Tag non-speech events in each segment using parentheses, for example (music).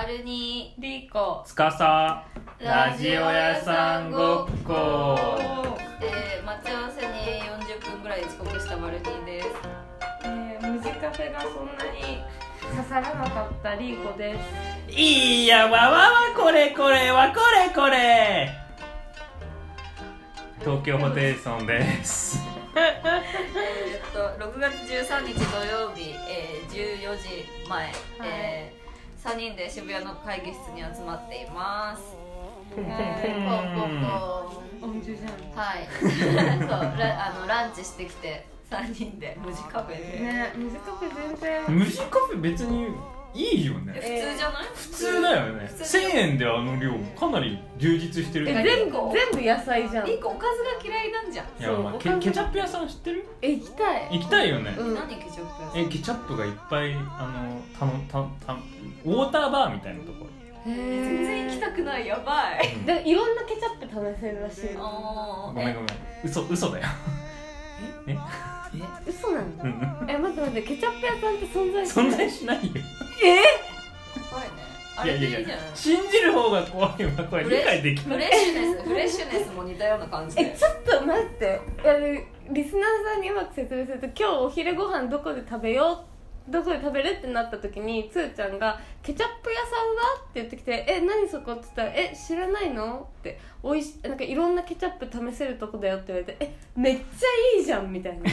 バルニリーコつかさラジオ屋さんごっこ。ー、えー、待ち合わせに40分ぐらい遅刻したバルニーです。えー、ムジカフェがそんなに。刺さらなかったリーコです。いやわわわこれこれはこれこれ。東京ホテイソンです。えーっと6月13日土曜日、えー、14時前、えー、3人で渋谷の会議室に集まっています。はい。そうラ (laughs) あのランチしてきて3人で。無事カフェで、ね。ムジカフェ。全然無人カフェ別にいいよね。え普通じゃない、普通だよね。普通1000円であの量かなり充実してる。えい全部全部野菜じゃん。リンコおかずが嫌いなんじゃん。やまあケケチャップ屋さん知ってる？え行きたい。行きたいよね。うん。何ケチャップ屋さん？えケチャップがいっぱいあのたのたたウォーターバーみたいなとこ。ろへ全然行きたくないやばい。うん。でいろんなケチャップ試せるらしいあごめんごめん。嘘嘘だよ。え？嘘なん。え待って待ってケチャップ屋さんって存在しない？存在しないよ怖いね。あれいやいやいや。でいいじゃない信じる方が怖いわ。これ理解できない。フレッシュネスフレッシュネスも似たような感じで。えちょっと待って。あのリスナーさんにうまく説明すると今日お昼ご飯どこで食べようどこで食べるってなった時につーちゃんが「ケチャップ屋さんは?」って言ってきて「え何そこ?」って言ったら「え知らないの?」っておいしなんかいろんなケチャップ試せるとこだよって言われて「えめっちゃいいじゃん」みたいな。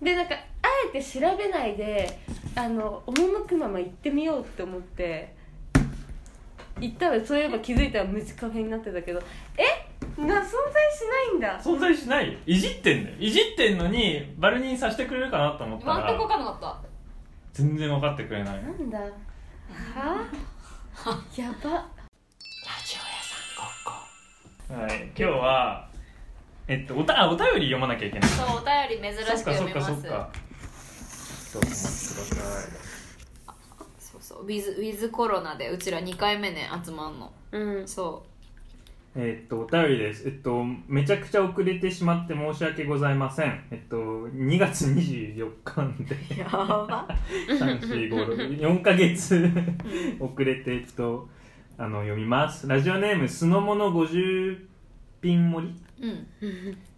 でなんかあえて調べないであの赴くまま行ってみようって思って行ったらそういえば気づいたら無地カフェになってたけどえ？な存在しないんだ。存在しない？よいじってんだよ。いじってんのにバルニーさせてくれるかなと思った全く分らかんなかった。全然分かってくれない。なんだ。は？(laughs) やば。はい今日はえっとおたあお便り読まなきゃいけない。そうお便り珍しくそっかそっ読みます。かそっかちょっとお待ちくださいそうそう。ウィズウィズコロナでう。ちら2回目ね集まん。のう。んそえっとお便りです。えっとめちゃくちゃ遅れてしまって申し訳ございません。えっと2月24日で。うやば。34ヶ月遅れてえっとあの読みます。ラジオネームすのもの50ピン盛り。うん。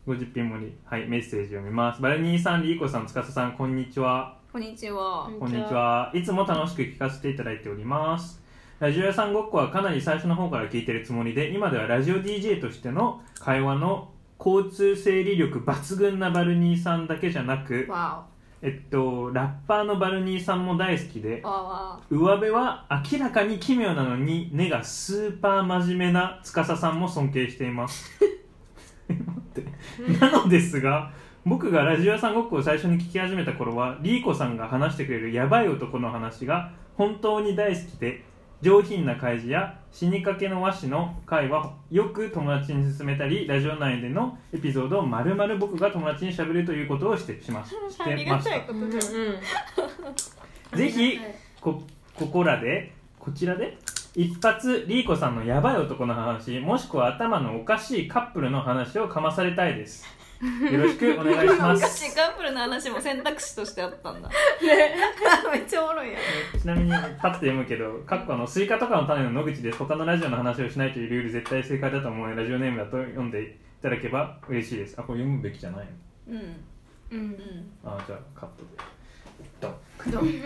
50ピン盛り。はいメッセージ読みます。バルニーさんリーコさん司さんこんにちはこんにちは。うんこんにちは。いつも楽しく聞かせていただいております。ラジオ屋さんごっこはかなり最初の方から聞いてるつもりで今ではラジオ DJ としての会話の交通整理力抜群なバルニーさんだけじゃなくわえっとラッパーのバルニーさんも大好きで上辺は明らかに奇妙なのに根がスーパー真面目な司さんも尊敬しています。(laughs) (laughs) 待って。なのですが僕がラジオ屋さんごっこを最初に聞き始めた頃はリーコさんが話してくれるヤバい男の話が本当に大好きで上品な開示や死にかけの和紙の回はよく友達に勧めたりラジオ内でのエピソードを丸々僕が友達にしゃべるということをしてしまししてましたぜひこここらでこちらで一発リーコさんのヤバい男の話もしくは頭のおかしいカップルの話をかまされたいですよろしくお願いします。カップルの話も選択肢としてあったんだ。めっちゃおもろいやちなみにパッと読むけど「かっこあのスイカとかの種の野口です。他のラジオの話をしないというルール絶対正解だと思うラジオネームだと読んでいただけば嬉しいです。あこれ読むべきじゃないの？うん。うんうんあじゃあカットで。ドン。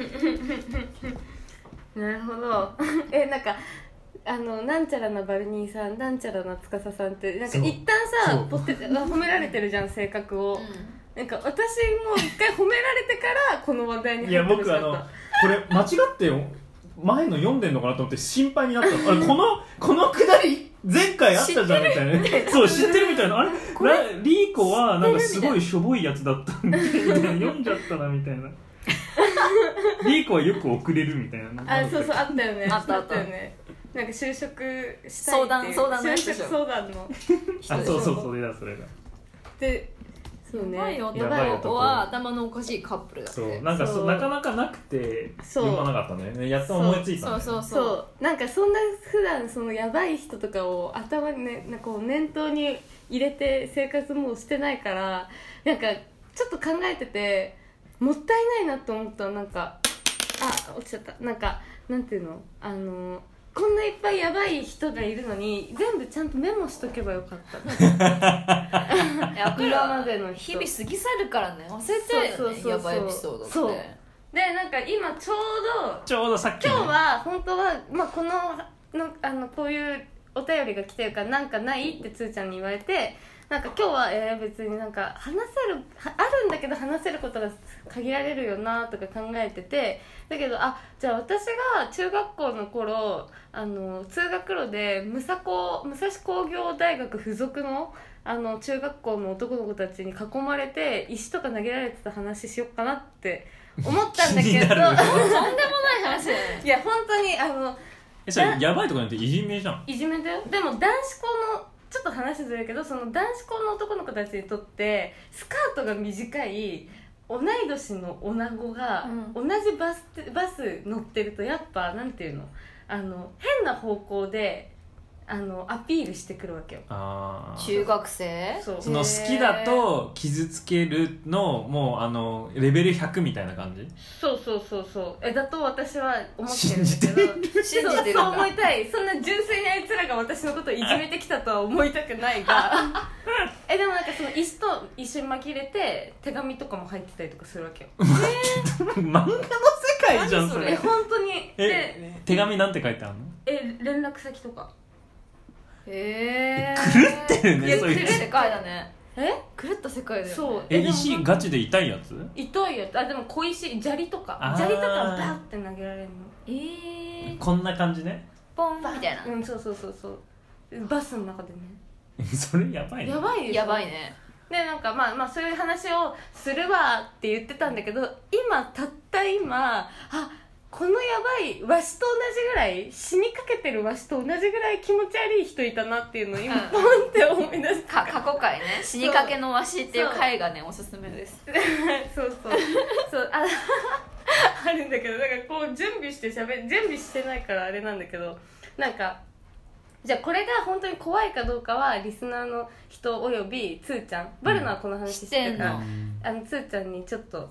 (laughs) なるほど。えなんかあのなんちゃらなバルニーさんなんちゃらな司さんってなんか一旦さポテ褒められてるじゃん (laughs) 性格を、なんか私も一回褒められてからこの話題にいや入ってほしかった。僕あのこれ間違って前の読んでんのかなと思って心配になったの。あれ (laughs) このこのくだり前回あったじゃんみたいな。そう知ってるみたいな。あれ？ラリーコはな。んかすごいしょぼいやつだったんで読んじゃったなみたいな。(laughs) リーコはよく遅れるみたいな。あそうそうあったよね。あった。あったよねなんか就職したいっていう。相談相談のや就つでしょ。職相談のあそうそうそれだそれだ。でそうね。やばい男やばい男。は頭のおかしいカップルだって。そう。なんかそそうなかなかなくてそう。読まなかったね。やっと思いついたんだよねそうそう。そう。なんかそんな普段そのやばい人とかを頭にねなんかこう念頭に入れて生活もうしてないからなんかちょっと考えててもったいないなと思ったの。なんかあ落ちちゃった。なんかなんていうの？あのこんないっぱいやばい人がいるのに全部ちゃんとメモしとけばよかった (laughs) いや今までの人。日々過ぎ去るからね。忘れちゃうよねそうそうそうそう。やばいエピソードって。そう。でなんか今ちょうどちょうどさっきね。今日は本当は、まあ、こののあのこういうお便りが来てるからなんかないってつーちゃんに言われてなんか今日は、えー別になんか話せるはあるんだけど話せることが限られるよなとか考えててだけどあじゃあ私が中学校の頃あの通学路で武蔵高武蔵工業大学附属のあの中学校の男の子たちに囲まれて石とか投げられてた話しようかなって思ったんだけど。(laughs) (laughs) とんでもない話だよね。いや本当にあのえそれやばいとこなんていじめじゃん。いじめだよ。でも男子校のちょっと話ずれるけどその男子校の男の子たちにとってスカートが短い同い年の女子が同じバスバス乗ってるとやっぱなんていうの？あの変な方向であのアピールしてくるわけよ。中学生？そう。その好きだと傷つけるのもうあのレベル100みたいな感じ？そうそうそうそう。えだと私は思ってるんだけど。信じてるんそうそうだ思いたい。そんな純粋なあいつらが私のことをいじめてきたとは思いたくないが (laughs) えでもなんかその石と一緒に紛れて手紙とかも入ってたりとかするわけよ。(laughs) 漫画の世界じゃん何それ？え本当に。でえ手紙なんて書いてあるの？え連絡先とか。へえ狂ってるねそいつ狂った世界だね。え？狂った世界だよね。そう。え石ガチで痛いやつ？痛いやつ。あでも小石砂利とか。砂利とかバーって投げられるの。えー、こんな感じね。ポン。みたいなうんそうそうそうそう。バスの中でね (laughs) それやばいね。やばいでしょ？やばいね。でなんかまあまあそういう話をするわって言ってたんだけど今たった今あこのやばいわしと同じぐらい死にかけてるわしと同じぐらい気持ち悪い人いたなっていうのを今うん。ポンって思い出したか過去回ね。死にかけのわしっていう回がねおすすめです。そう。そうそう。あ (laughs) あるんだけどなんかこう準備してしゃべ準備してないからあれなんだけどなんかじゃあこれが本当に怖いかどうかはリスナーの人およびつーちゃん。バルナはこの話知ってるから、あのつーちゃんにちょっと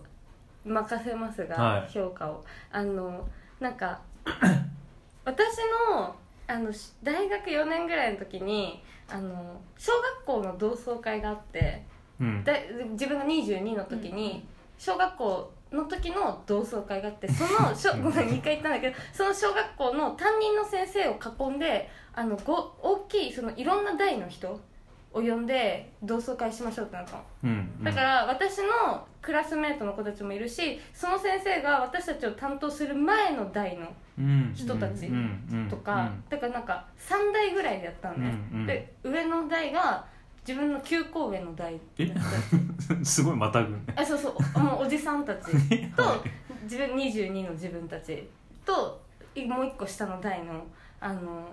任せますが、はい。評価を。あのなんか (coughs) 私のあのし大学4年ぐらいの時にあの小学校の同窓会があってうん。だ自分が22の時に小学校の時の同窓会があってその小ごめん2回言ったんだけどその小学校の担任の先生を囲んであのご大きいそのいろんな代の人を呼んで同窓会しましょうってなったの。うんだから私のクラスメートの子たちもいるしその先生が私たちを担当する前の代のうん。人たちうんうんとか、だからなんか3代ぐらいでやったのね、うんうん。で上の代が自分の9個上の代。え？(laughs) すごいまたぐね。あそうそう。もうおじさんたちと (laughs) 自分22の自分たちといもう一個下の代のあの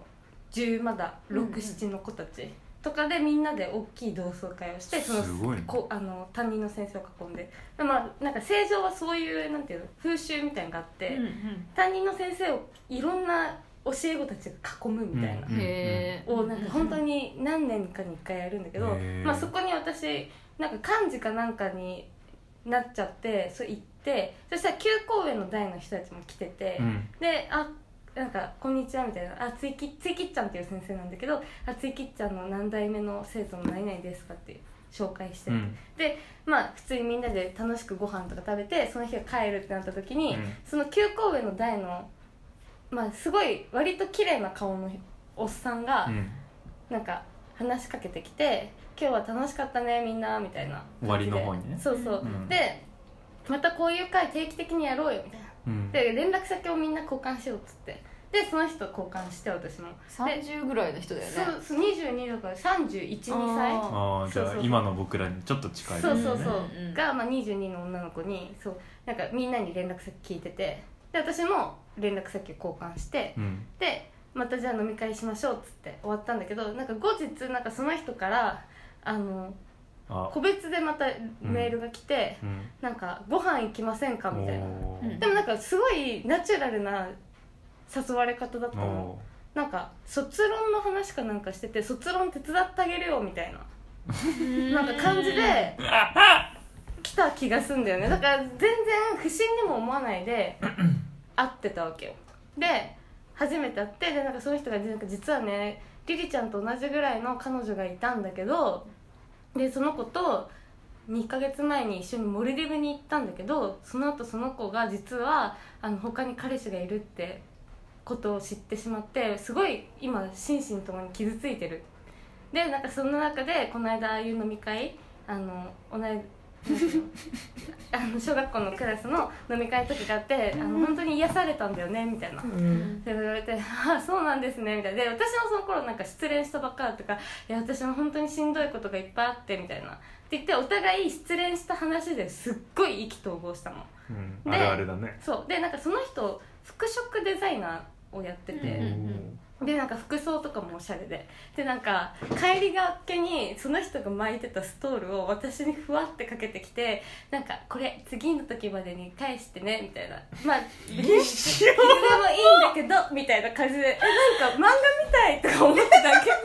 10まだ67の子たちとかでみんなで大きい同窓会をしてそのすごいね。こあの担任の先生を囲んで。でまあなんか正常はそういうなんていうの風習みたいなのがあって、担任の先生をいろんな教え子たちが囲むみたいな、うんをなんか本当に何年かに1回やるんだけど、まあ、そこに私なんか幹事かなんかになっちゃってそう行ってそしたら旧公園の代の人たちも来てて、うん。であなんか「こんにちは」みたいな「あついきついきっちゃん」っていう先生なんだけど「あついきっちゃんの何代目の生徒の何々ですか」って紹介して、うん。でまあ普通にみんなで楽しくご飯とか食べてその日が帰るってなった時に、うん。その旧公園の代のまあすごい割と綺麗な顔のおっさんが、うん。なんか話しかけてきて「今日は楽しかったねみんな」みたいな終わりの方にね。そうそう、うん。でまたこういう会定期的にやろうよみたいな。うん。で連絡先をみんな交換しようっつって。でその人交換して私も。30ぐらいの人だよね。そうそう22だから312歳。ああじゃそうそうあ今の僕らにちょっと近いそうそうそう、うんうんが、まあ、22の女の子にそうなんかみんなに連絡先聞いてて。で私も連絡先を交換してうん。でまたじゃあ飲み会しましょうっつって終わったんだけどなんか後日なんかその人からあのあ。個別でまたメールが来て、うん。なんかご飯行きませんかみたいな。でもなんかすごいナチュラルな誘われ方だったの。おなんか卒論の話かなんかしてて卒論手伝ってあげるよみたいな。なんか感じで来た気がすんだよね。だから全然不審にも思わないで会ってたわけよ。で初めて会ってでなんかその人がなんか実はねリリちゃんと同じぐらいの彼女がいたんだけどでその子と2ヶ月前に一緒にモルディブに行ったんだけどその後その子が実はあの他に彼氏がいるってことを知ってしまってすごい今心身ともに傷ついてる。でなんかその中でこの間ああいう飲み会あの同じ (laughs) あの小学校のクラスの飲み会の時があってあの本当に癒されたんだよねみたいな。うん。で言われて「ああそうなんですね」みたいな。で私もその頃なんか失恋したばっかだったから「いや私も本当にしんどいことがいっぱいあって」みたいな。って言ってお互い失恋した話ですっごい意気投合したの。うん。であるあるだね。そう。でなんかその人服飾デザイナーをやってて、うんでなんか服装とかもおしゃれで。でなんか帰りがけにその人が巻いてたストールを私にふわってかけてきてなんかこれ次の時までに返してねみたいな。まあ別にいつでもいいんだけどみたいな感じで。えなんか漫画みたいとか思ってたけど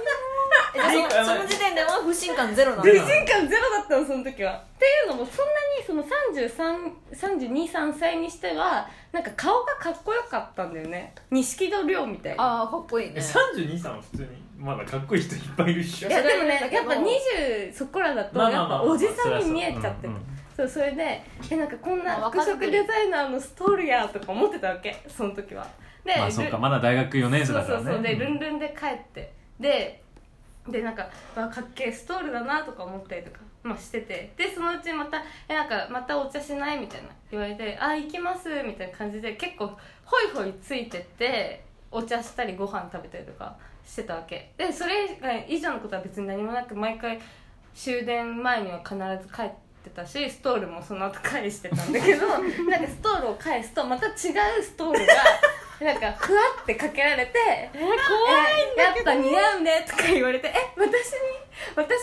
そのその時点では不信感ゼロなんだ。不信感ゼロだったのその時は。っていうのもそんなにその3233歳にしてはなんか顔がかっこよかったんだよね。錦戸亮みたいなああかっこいいね。32さんは普通にまだかっこいい人いっぱいいるっしょ。いやでもねやっぱ20そこらだとやっぱおじさんに見えちゃってるそう。それでえなんかこんなまあ服飾デザイナーのストールやとか思ってたわけその時は。でまあそうかルまだ大学4年生そうだからね。そうそうでルンルンで帰って。で (laughs) でなんかわかっけえストールだなとか思ったりとか、まあ、しててでそのうちまた「えなんかまたお茶しない?」みたいな言われて「あ行きます」みたいな感じで結構ホイホイついてってお茶したりご飯食べたりとかしてたわけでそれ以上のことは別に何もなく毎回終電前には必ず帰ってたしストールもその後返してたんだけど (laughs) なんかストールを返すとまた違うストールがなんかふわってかけられて「え怖いやっぱ似合うね」とか言われて「え私に私に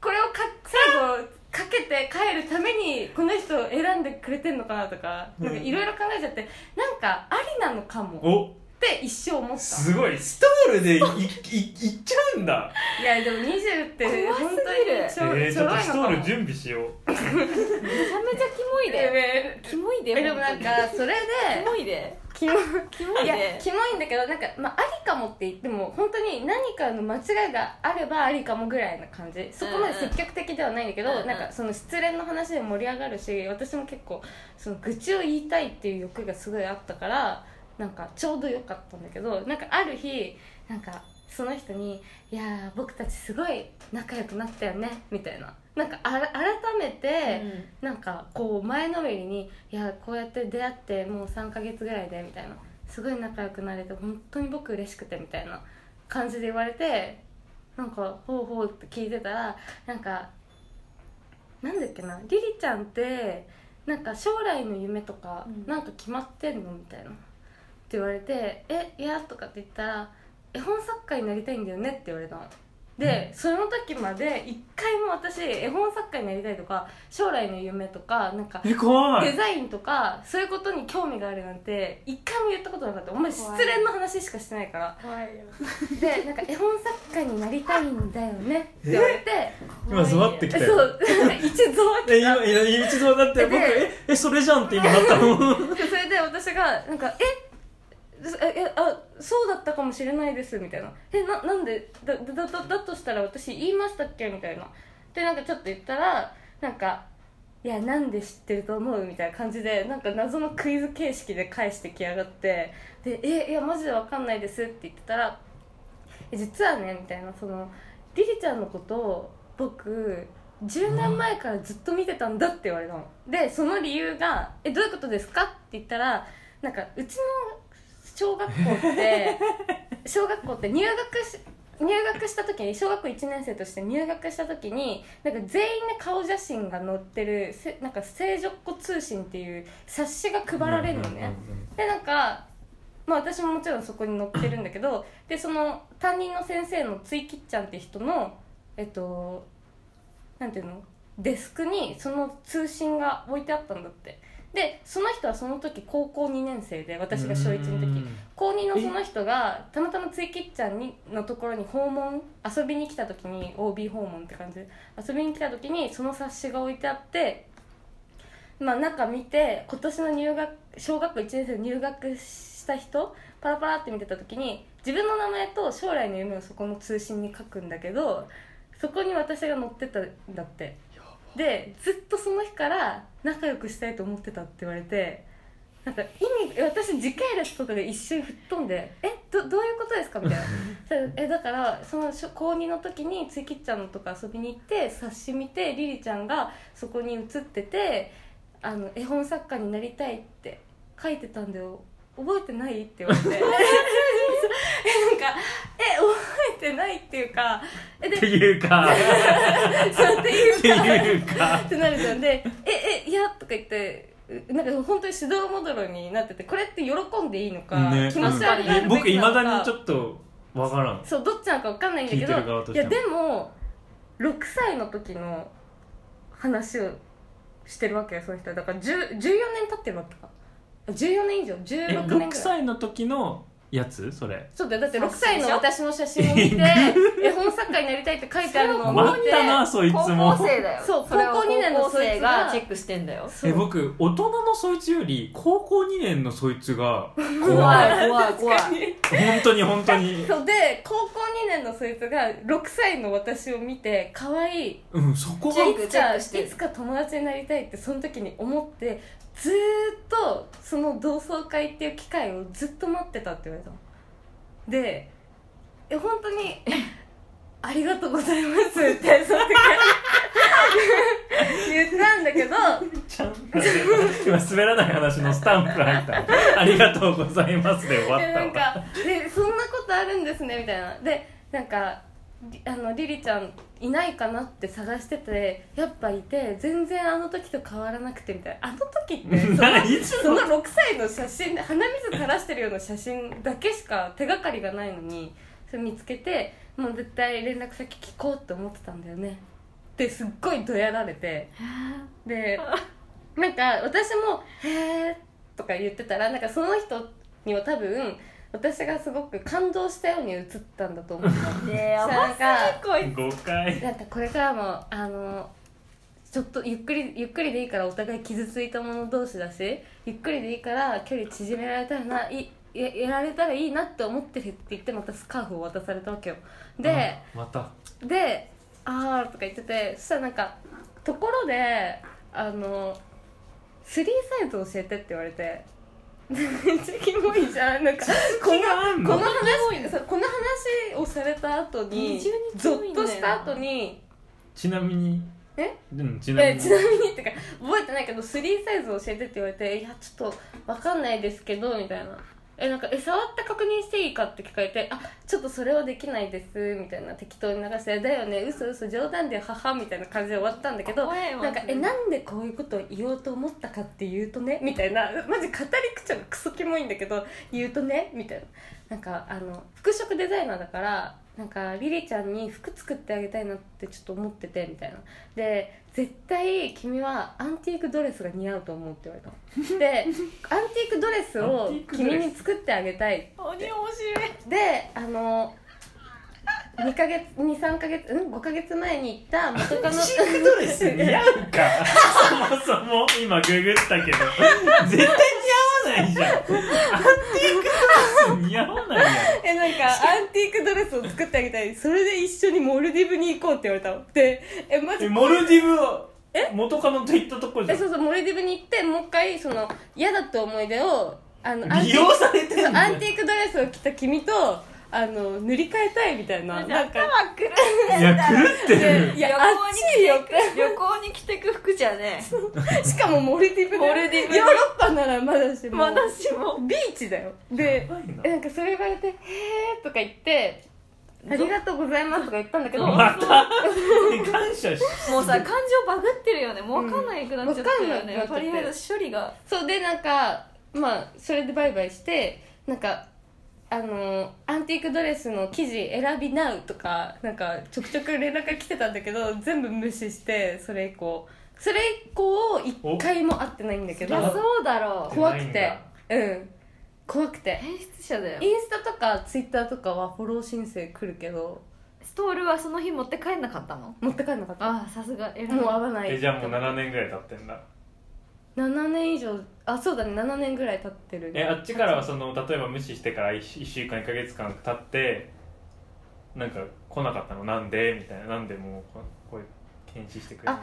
これをか最後かけて帰るためにこの人を選んでくれてんのかなとかなんかいろいろ考えちゃってなんかありなのかも。おって一生思った。すごい。ストールでいいいいっちゃうんだ。いやでも20って怖すぎる。本当にちょ,、えー、ちょっとストール準準備しよう。めちゃめちゃキモいで。えキモいででもなんかそれでキモいで。キモキモいいやでキモいんだけどなんか、まあ、ありかもって言っても本当に何かの間違いがあればありかもぐらいな感じ。そこまで積極的ではないんだけど、うんうん。なんかその失恋の話で盛り上がるし私も結構その愚痴を言いたいっていう欲がすごいあったからなんかちょうど良かったんだけどなんかある日なんかその人に「いやー僕たちすごい仲良くなったよね」みたいな。なんかあら改めて、なんかこう前のめりに「いやこうやって出会ってもう3ヶ月ぐらいで」みたいな。すごい仲良くなれて本当に僕嬉しくてみたいな。感じで言われてなんか「ほうほう」って聞いてたらなんかなんだっけなリリちゃんってなんか将来の夢とかうん。なんか決まってんの？みたいな言われて「えいや」とかって言ったら「絵本作家になりたいんだよね」って言われたの。で、その時まで一回も私絵本作家になりたいとか将来の夢とかなんかデザインとかそういうことに興味があるなんて一回も言ったことなかった。お前失恋の話しかしてないから。怖いよ。でなんか絵本作家になりたいんだよねって言われて今ゾワってきたよ。そう一度はえ今今一度だって僕でええそれじゃんって今なったの？それで私がなんか「え？ええあそうだったかもしれないです」みたいな「えななんで？だだだだとしたら私言いましたっけ?」みたいな。でなんかちょっと言ったらなんか「いやなんで知ってると思う?」みたいな感じでなんか謎のクイズ形式で返してきやがって。で「えいやマジでわかんないです」って言ってたら「実はね」みたいな。そのリリちゃんのことを僕10年前からずっと見てたんだって言われたの。でその理由が「えどういうことですか?」って言ったらなんかうちの小学校って (laughs) 小学校って入学し入学した時に小学校1年生として入学した時になんか全員で顔写真が載ってるせなんか聖女っ子通信っていう冊子が配られるのね、でなんかまあ私ももちろんそこに載ってるんだけどでその担任の先生のついきっちゃんって人のえっとなんていうの？デスクにその通信が置いてあったんだってでその人はその時高校2年生で私が小1の時。高2のその人がたまたまついきっちゃんにのところに訪問遊びに来た時に OB 訪問って感じで遊びに来た時にその冊子が置いてあってまあ中見て今年の入学小学校1年生で入学しした人パラパラって見てた時に自分の名前と将来の夢をそこの通信に書くんだけどそこに私が載ってたんだってでずっとその日から仲良くしたいと思ってたって言われてなんか意味私時系列とかで一瞬吹っ飛んで「えどどういうことですか?」みたいな。えだからその初高2の時についきっちゃんのとか遊びに行って冊子見てリリちゃんがそこに写っててあの絵本作家になりたいって書いてたんだよ。覚えてない？って言われて (laughs) えなんかえ覚えてないっていうかえでっていうか。そうっていうっていうか。ってなるじゃん。で「ええいや」とか言ってうなんか本当に指導モデルになっててこれって喜んでいいのか、ね。気持ち悪いうん。僕いまだにちょょっとわからん。そうどっちなのか分かんないんだけどいやでも6歳の時の話をしてるわけよその人。はだから10 14年経ってるわけか。14年以上え16年ぐ6らい。歳の時のやつ？それ。そうだよ。だって6冊子でしょ？歳の私の写真を見て絵本作家になりたいって書いてあるのを見待ったなそいつ高も校生だよ。そう高校二年のそいつががチェックしてんだよ。え僕大人のそいつより高校2年のそいつが怖怖いい。怖い怖い。本当に。本当にそうで高校2年のそいつが6歳の私を見て可愛いうんそこがチェックいつかいチェックしてる。つか友達になりたいってその時に思ってずーっとその同窓会っていう機会をずっと待ってたって言われたの。でえ本当に「(laughs) ありがとうございます」って (laughs) その時言ったんだけど。ちゃん今滑らない話のスタンプ入った。ありがとうございますで終わでなんったわかでそんなことあるんですねみたいな。でなんかりあのリリちゃんいないかなって探しててやっぱいて全然あの時と変わらなくてみたいな。あの時って (laughs) その何いつその6歳の写真で鼻水垂らしてるような写真だけしか手がかりがないのにそれ見つけてもう絶対連絡先聞こうって思ってたんだよね。ですっごいどやられて。でなんか私も「へえ」とか言ってたらなんかその人には多分私がすごく感動したように映ったんだと思ったでやばなんかこい誤解。なんかこれからもあのちょっとゆっくりゆっくりでいいからお互い傷ついた者同士だしゆっくりでいいから距離縮められたらないややられたらいいなって思ってるって言ってまたスカーフを渡されたわけよ。であまた。で「あー」とか言っててそしたらなんかところであの3サイズ教えてって言われてめっちゃキモいじゃん。なんかこの？このの。話この話をされた後に二重にキゾッとした後にちなみに？え？うんちなみに？えちなみにってか覚えてないけど3サイズ教えてって言われて「いやちょっと分かんないですけど」みたいな「えなんかえ触って確認していいか?」って聞かれて「あちょっとそれはできないです」みたいな適当に流して「だよね嘘嘘冗談で母」みたいな感じで終わったんだけどなんか「えなんでこういうことを言おうと思ったかっていうとね」みたいな (laughs) マジ語り口がクソキモいんだけど言うとねみたいななんかあの服飾デザイナーだからなんかリリちゃんに服作ってあげたいなってちょっと思っててみたいなで絶対君はアンティークドレスが似合うと思うって言われた。の (laughs) でアンティークドレスアを君に作ってあげたい鬼面白い。であの2ヶ月23ヶ月うん？5ヶ月前に行った元カノ。シックドレス似合うか。そもそも今ググったけど。絶対似合わないじゃん。アンティークドレス似合わないやえなんかアンティークドレスを作ってあげたい。それで一緒にモルディブに行こうって言われたの。でえマジ？モルディブは元カノと行ったとこじゃん。えそうそうモルディブに行ってもう一回その嫌だった思い出をあのアンティ利用されてアンティークドレスを着た君とあの塗り替えたいみたいななんか。頭くるいや狂ってる。いや旅行に着てく服じゃねしかもモルディブでモルディブヨーロッパならまだしも。まだしも。ビーチだよ。でな。んかそれ言われて「へえ」とか言って「ありがとうございます」とか言ったんだけど。また？感謝しもうさ感情バグってるよね。もう分かんないくなっちゃったよね、うんとりあえず処理が。そう。でなんかまあそれでバイバイしてなんかあのアンティークドレスの生地選びなうとかなんかちょくちょく連絡が来てたんだけど全部無視してそれ以降。それ以降一回も会ってないんだけど。いやそうだろう。怖くて。だ。うん。怖くて。変質者だよ。インスタとかツイッターとかはフォロー申請来るけど。ストールはその日持って帰んなかったの？持って帰んなかった。ああさすが。偉い。もう会わない。えじゃあもう7年ぐらい経ってんだ7年以上あそうだね7年ぐらい経ってるえあっちからはその例えば無視してから 1, 週間1か月間経ってなんか来なかったの？なんで？みたいな。なんでもうここう検視してくれない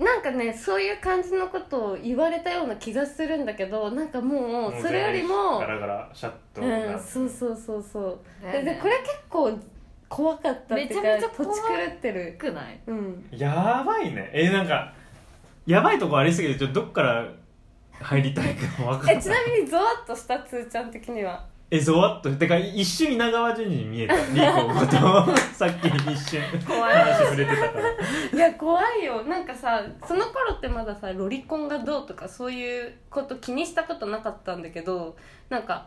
あなんかねそういう感じのことを言われたような気がするんだけどなんかももううそれよりもガラガラシャットうんそうそうそうそう。ね。でこれ結構怖かったっていうかめちゃめちゃるくない？うん。やばいね。えなんかやばいとこありすぎてちょっとどっから入りたいか分かんない。えちなみにゾワッとしたつーちゃん的には？えゾワッと？てか一瞬稲川淳二に見えた。(laughs) リーコのことさっき一瞬。怖い。話触れてたから。いや怖いよ。なんかさその頃ってまださロリコンがどうとかそういうこと気にしたことなかったんだけどなんか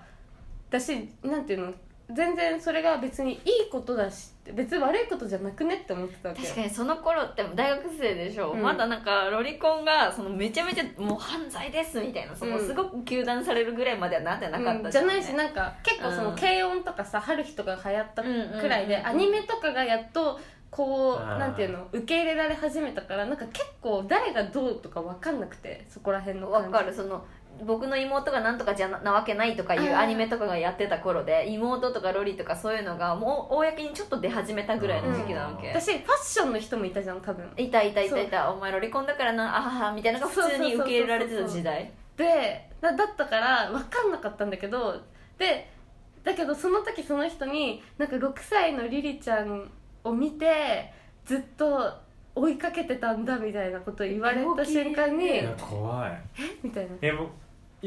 私なんていうの？全然それが別にいいことだし別に悪いことじゃなくねって思ってたわけよ。確かにその頃って大学生でしょ、うん。まだなんかロリコンがそのめちゃめちゃもう犯罪ですみたいなそのうんすごく糾弾されるぐらいまではなってなかっうん。じたんねゃないしなんか結構そのうん軽音とかさ春日とかが流行ったくらいでうんうんうんうん。アニメとかがやっとこうなんていうの受け入れられ始めたからなんか結構誰がどうとか分かんなくてそこら辺のわ感じ。かる。その僕の妹がなんとかじゃななわけないとかいうアニメとかがやってた頃で妹とかロリとかそういうのがもう公にちょっと出始めたぐらいの時期なわけ、私ファッションの人もいたじゃん多分。いたいたいたいた。お前ロリコンだからなあははみたいなのが普通に受け入れられてた時代。でだだったから分かんなかったんだけどでだけどその時その人になんか6歳のリリちゃんを見てずっと追いかけてたんだみたいなことを言われた瞬間にいえや怖い。みたいな。え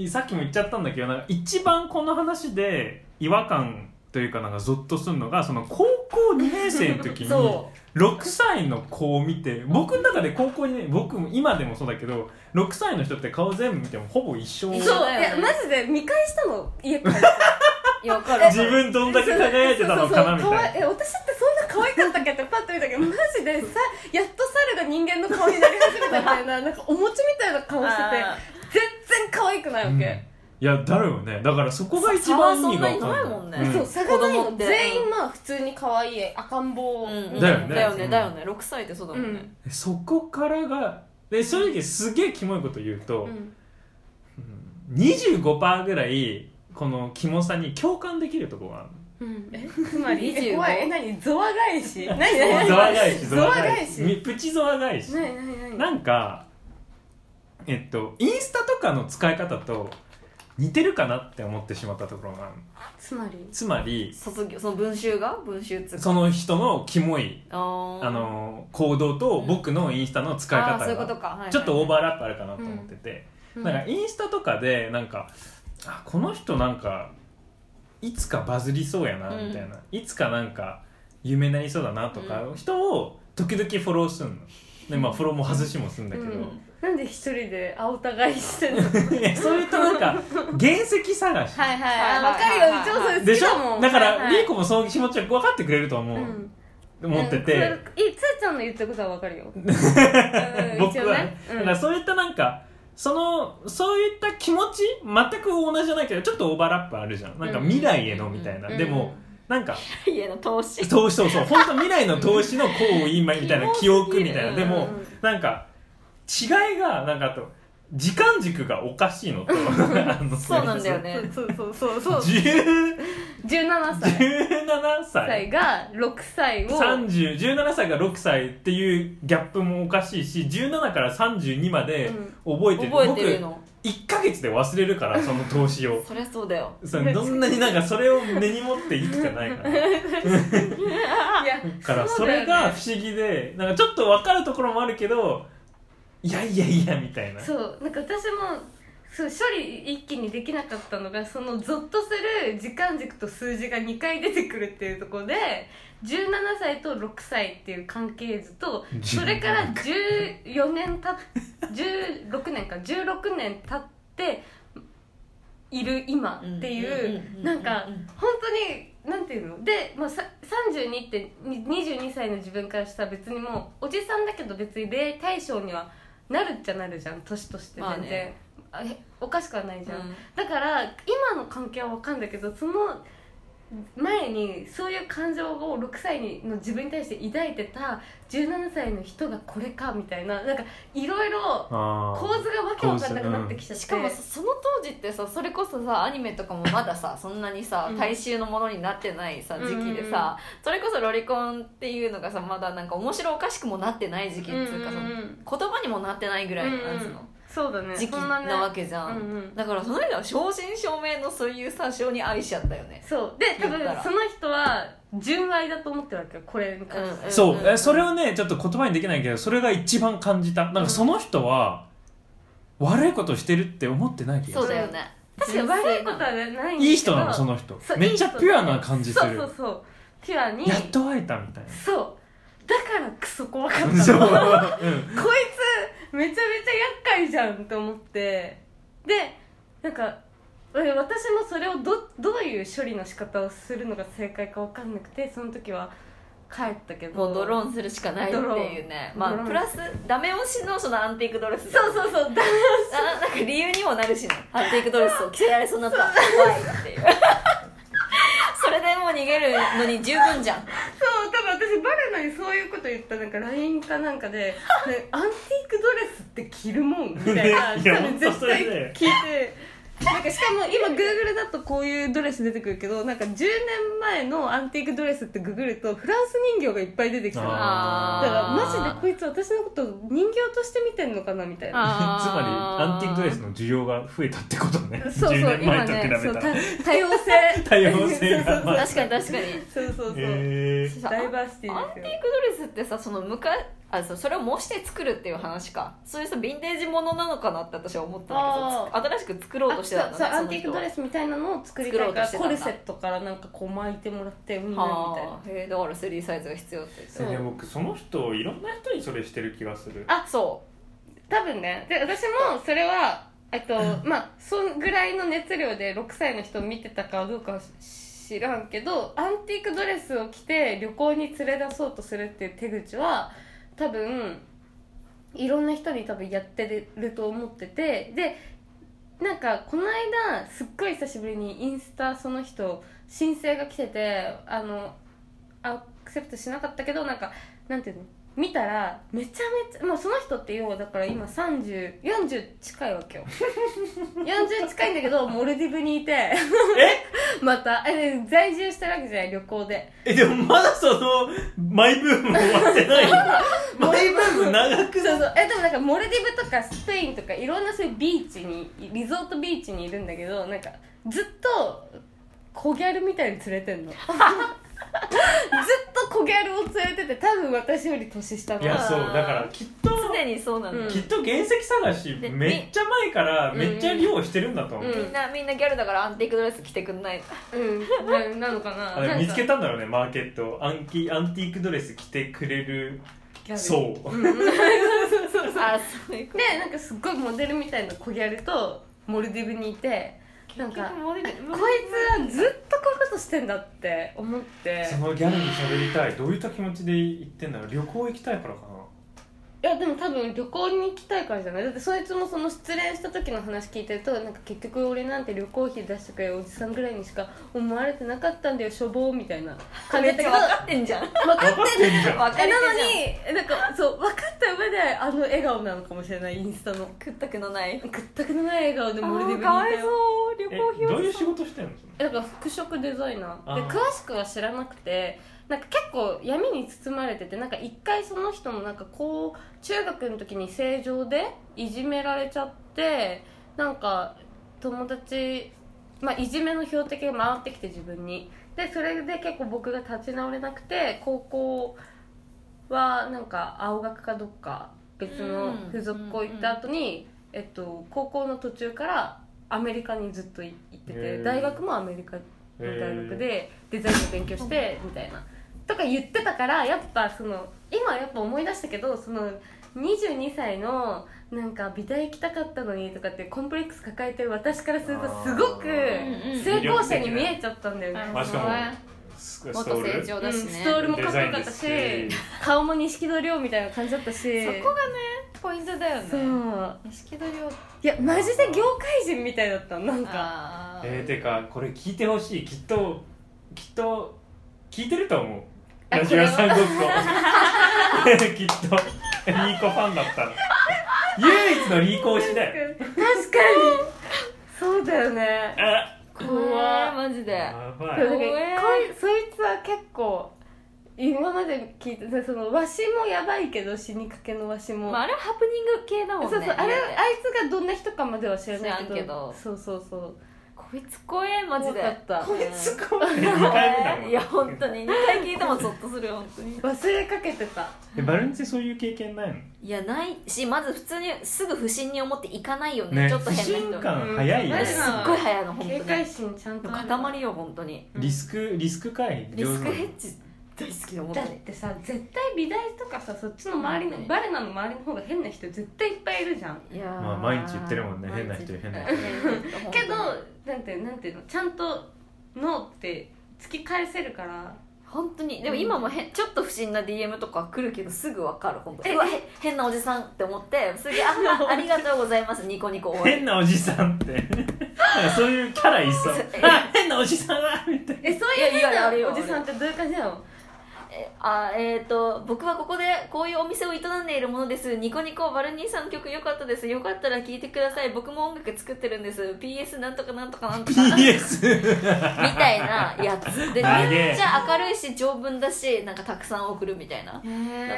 さっきも言っちゃったんだけどなんか一番この話で違和感というかなんかゾッとするのがその高校2年生の時に (laughs) そ6歳の子を見て僕の中で高校にね僕も今でもそうだけど6歳の人って顔全部見てもほぼ一緒。そう。だよね。いやマジで見返したの？家帰って。(laughs) いやわかる。自分どんだけ輝いてたのかなみそうそうそう。たいなえ私ってそんな可愛かったっけ？ってパッと見たけどマジでさやっと猿が人間の顔になり始めたみたいななんかお餅みたいな顔しててあ全然可愛くないわけ、うん。いやだろよね。だからそこが一番意味が分かんない。差はそんなにないもんね。うん。そう差がない全員まあ普通に可愛い赤ん坊、うん。だよね。だよねうんだよね。6歳ってそうだもんね、そこからがで正直すげえキモいこと言うと、うん。25%ぐらいこのキモさに共感できるところがあるうん。え？つまり？25え怖い。え何？ゾワ返し？何？何？ゾワ返しゾワ返し。みプチゾワ返し。何何何なんかえっとインスタとかの使い方と似てるかなって思ってしまったところがある。つまり？つまり卒業その文集が？文集つその人のキモいあの行動と僕のインスタの使い方がちょっとオーバーラップあるかなと思ってて、なんかインスタとかでなんかあこの人なんかいつかバズりそうやなみたいな、いつかなんか有名になりそうだなとか、人を時々フォローするの。でまあフォローも外しもするんだけど、うんなんで一人で青互いしてんの？(laughs) いやそういうとなんか原石探し、はいはいはいわかるよ。うちもそれ好でしきだもんょだから、はいはいリーコもそういう気持ちは分かってくれると思う、うん。思ってて、うんそれいつーちゃんの言ってることはわかるよ、(laughs) うん僕は、一応ね。うん。だからそういったなんかそのそういった気持ち全く同じじゃないけどちょっとオーバーラップあるじゃん。なんか未来へのみたいな、うん。でもなんか家の投資。投資そうそう。本当未来の投資の行為今みたいな記憶みたいな。でもうんなんか違いがなんかあと時間軸がおかしいのと (laughs) あのそうなんだよね。そうそうそうそう。10 17歳。17歳。歳が6歳を。30 17歳が6歳っていうギャップもおかしいし17から32まで覚えてる、覚えてるの。僕1ヶ月で忘れるからその投資を。そりゃそうだよ。それどんなになんかそれを根に持って生きてないから。(laughs) いやだからそれが不思議でなんかちょっと分かるところもあるけどいやいやいやみたいな。そうなんか私もそう処理一気にできなかったのがそのゾッとする時間軸と数字が2回出てくるっていうところで17歳と6歳っていう関係図とそれから14年たっ16年か16年経っている今っていうなんか本当になんていうの？で、まあ、さ32ってに22歳の自分からしたら別にもうおじさんだけど別に例対象にはなるっちゃなるじゃん年として全然、まあね。あえおかしくはないじゃん。だから今の関係は分かんだけどその前にそういう感情を6歳の自分に対して抱いてた17歳の人がこれかみたいななんかいろいろあ構図がわけわかんなくなってきちゃって。しかもさその当時ってさそれこそさアニメとかもまださそんなにさうん。大衆のものになってないさ時期でうんうんさそれこそロリコンっていうのがさまだなんか面白おかしくもなってない時期っていうかそのうんうんうん。言葉にもなってないぐらいのなんつうの？そうだね。時期なね。なわけじゃん、うんうん。だからその人は正真正銘のそういうさ性に愛しちゃったよね。そう。で多分その人は純愛だと思ってるわけよこれに関して、うんそう。えそれをねちょっと言葉にできないけどそれが一番感じた。なんかその人は悪いことしてるって思ってない気がする。そうだよね。確かに悪いことはないんだけど。いい人なのその人。めっちゃピュアな感じする。そうそうそう。ピュアに。やっと会えたみたいそう。だからクソ怖かったう、の。(laughs) こいうん、つめちゃめちゃ厄介じゃんって思って。でなんかえ私もそれをどどういう処理の仕方をするのが正解か分かんなくてその時は帰ったけど。もうドローンするしかないっていうね。まあプラスダメ押しのそのアンティークドレス。そうそうそうだ (laughs) あなんか理由にもなるしね。アンティークドレスを着せられそうになった。怖いっていうそれでもう逃げるのに十分じゃん。そう多分私バレナにそういうこと言ったなんか LINE かなんかで、(laughs) ね、アンティークドレスって着るもんみたいな。い絶対それで。聞いてなんかしかも今 Google だとこういうドレス出てくるけどなんか10年前のアンティークドレスってググるとフランス人形がいっぱい出てきたのだあからマジでこいつ私のこと人形として見てんのかなみたいな。あつまりアンティークドレスの需要が増えたってことね。(laughs) そうそう10年今前と比べねそうたたら多様性。(laughs) 多様性が。(laughs) そうそう確かに確かに。そうそうそう、えー。さダイバーシティアンティークですよドレスってさその向かあそうそれを模して作るっていう話か。そういうさヴィンテージものなのかなって私は思ったんだけどつ新しく作ろうとしてたんだねあそうそうアンティークドレスみたいなのを作りたいから作ろうとしてたんだ。コルセットからなんかこう巻いてもらってうんみたいな。はあへえだから3サイズが必要って言ってそうで僕その人いろんな人にそれしてる気がする。あそ多分ね。で私もそれはえっと (laughs) まあそんぐらいの熱量で6歳の人を見てたかどうかは知らんけどアンティークドレスを着て旅行に連れ出そうとするっていう手口は多分いろんな人に多分やってると思っててでなんかこの間すっごい久しぶりにインスタその人申請が来ててあのアクセプトしなかったけどなんかなんていうの？見たらめちゃめちゃもうその人って要はだから今3040近いわけよ。(laughs) 40近いんだけどモルディブにいて。え？またえ在住してるわけじゃない旅行で。えでもまだそのマイブーム終わってない。(laughs) マイブーム長くそうそう。えでもなんかモルディブとかスペインとかいろんなそういうビーチにリゾートビーチにいるんだけどなんかずっと小ギャルみたいに連れてんの (laughs) と小ギャルを連れてて多分私より年下のいやそうだからきっとう常にそうなんだ、うん。きっと原石探しでめっちゃ前からめっちゃ量してるんだと思う、うん。みんなみんなギャルだからアンティークドレス着てくんないうんななのかな。あれなんか見つけたんだろうねマーケット。アンキアンティークドレス着てくれる。ギャル。そう。うん。そうそうそうあそういうこでなんかすっごいモデルみたいな小ギャルとモルディブにいてなんかこいつはずっとこういうことしてんだって思って。そのギャルに喋りたい。どういった気持ちで言ってんだろう。旅行行きたいからかいやでも多分旅行に行きたいからじゃない？だってそいつもその失恋した時の話聞いてるとなんか結局俺なんて旅行費出してくれるおじさんぐらいにしか思われてなかったんだよしょぼーみたいな。感じだったけど分かってんじゃん。分かってんじゃん。分かれてえなのん。じになんかそう分かった上であの笑顔なのかもしれないインスタの。ゃん食ったくのない。くったくのない笑顔でモルディブにいかわいたよそう。旅え行費どういう仕事してんの？だから服飾デザイナー。で詳しくは知らなくてなんか結構闇に包まれててなんか一回その人もなんかこう中学の時に正常でいじめられちゃってなんか友達まあいじめの標的が回ってきて自分に。でそれで結構僕が立ち直れなくて高校はなんか青学かどっか別の付属校行った後に、えっと、高校の途中からアメリカにずっと行ってへてー。大学もアメリカの大学でデザインの勉強してみたいなとか言ってたからやっぱその今やっぱ思い出したけどその22歳のなんか美大行きたかったのにとかってコンプレックス抱えてる私からするとすごくうんうん成功者に見えちゃったんだよね。しかもスト成長だしね、ストールもかっこよかったし顔も錦戸亮みたいな感じだったし。そこがねポイントだよね。そう。錦戸亮。いやマジで業界人みたいだったなんか。えー、てかこれ聞いてほしい。きっときっと聞いてると思う。あラジオ屋さんごっこ。きっとリーコファンだったら唯一のリーコ推しだよ。確かに。そうだよねあ怖いマジで。やばい。でもなんか怖えこいそいつは結構今まで聞いてたそのわしもやばいけど死にかけのわしも、まあ、あれはハプニング系だもんね。そうそうあれあいつがどんな人かまでは知らないけど。そうそうそうこいつ怖えマジで。こいつ怖い2回目だもん。いや本当に。2回聞いてもゾッとするよ本当に。(laughs) 忘れかけてた。えバルニってそういう経験ないの？いやないしまず普通にすぐ不審に思って行かないよね。ね。ちょっと不変な人信感早いよね。うん。すっごい早いの本当に。警戒心ちゃんとある。塊よ本当に。リスクリスク回？避リスクヘッジ大好きだ本当にだってさ絶対美大とかさそっちの周りのうん。バレナの周りの方が変な人絶対いっぱいいるじゃん。いやー。まあ毎日言ってるもんね。変な人変な人。(laughs) けどなんてなんていうのちゃんとノーって突き返せるから。本当に。でも今もへんちょっと不審な DM とか来るけどすぐ分かる本当。えうわへ変なおじさんって思ってすぐあ (laughs) あありがとうございますニコニコ変なおじさんって。そういうキャラいそう。(laughs) あ変なおじさんはみたいな。えそういう変なおじさんってどういう感じなの？えあえー、と僕はここでこういうお店を営んでいるものです。ニコニコバルニーさんの曲良かったです。よかったら聴いてください。僕も音楽作ってるんです。PS なんとかなんとかなんとか。(laughs) み PS たいなやつ。でめっちゃ明るいし長文だしなんかたくさん送るみたいな。だか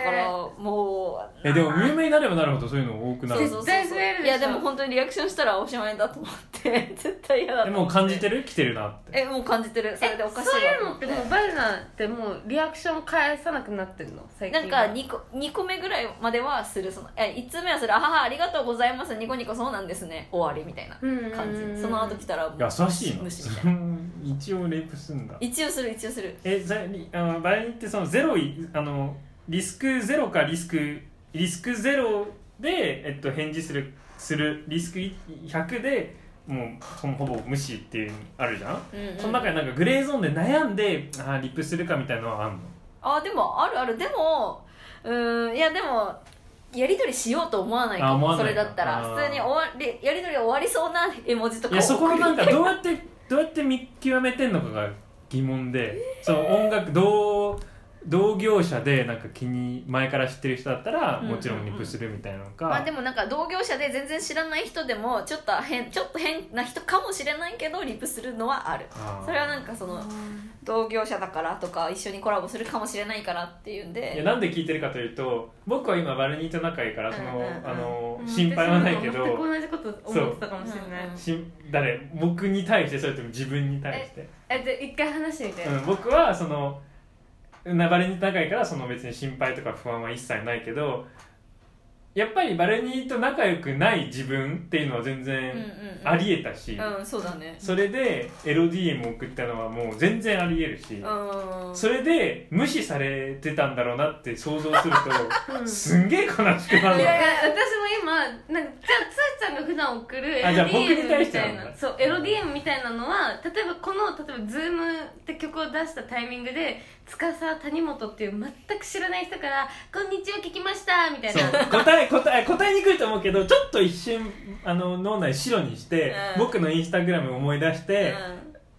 だらもうえでも有名になればなるほどそういうの多くなる。そうそうそう絶対増えるでしょ。いやでも本当にリアクションしたらおしまいだと思って。(laughs) 絶対嫌だと思って。でも感じてる？来てるなって。えもう感じてる。それでおかしいわそういうのってもうバレナってもうリアクション返さなくなってるの？最近なんか 2, 個2個目ぐらいまではする。そのえ1通目はする。あははありがとうございます。ニコニコそうなんですね。終わりみたいな感じ。その後来たら優しいの？無視みたいな。(laughs) 一応レイプすんだ。一応する一応する。えざりあの場合にってそのゼロいあのリスクゼロかリスクリスクゼロで、えっと、返事するするリスク100でもうほほぼ無視っていうのあるじゃん、うんうんその中でなんかグレーゾーンで悩んであーリップするかみたいなのはあんの？あでもあるある。でもうーんいやでもやり取りしようと思わないかも。あ思わないか。それだったら。あー。普通に終わりやり取り終わりそうな絵文字とかをいやそこのなんか (laughs) どうやってどうやって見極めてんのかが疑問で。その音楽同同業者でなんか気に前から知ってる人だったらうん。もちろんリップするみたいなのか、まあでもなんか同業者で全然知らない人でもちょっと変ちょっと変な人かもしれないけどリプするのはある。それはなんかその同業者だからとか一緒にコラボするかもしれないからっていうんいやでなんで聞いてるかというと僕は今バルニーと仲いいからその、あのうん。心配はないけど、同じこと思ってたかもしれない。しん誰僕に対してそれとも自分に対して、えじゃあ一回話してみて。うん、僕はそのなバルニーと仲いいからその別に心配とか不安は一切ないけどやっぱりバルニーと仲良くない自分っていうのは全然うんありえたし、うんそうだね。それで LDM 送ったのはもう全然ありえるし、うん。それで無視されてたんだろうなって想像すると (laughs) うん。すんげえ悲しくなるのいやいや私も今なんかじゃあつーちゃんが普段送るあじゃあ僕に LDM 対みたいな。そうエロ DM みたいなのは例えばこの例えば Zoom って曲を出したタイミングで司谷本っていう全く知らない人から「こんにちは聞きました」みたいな。答え答え答えにくいと思うけどちょっと一瞬あの脳内白にして、うん。僕のインスタグラム思い出して、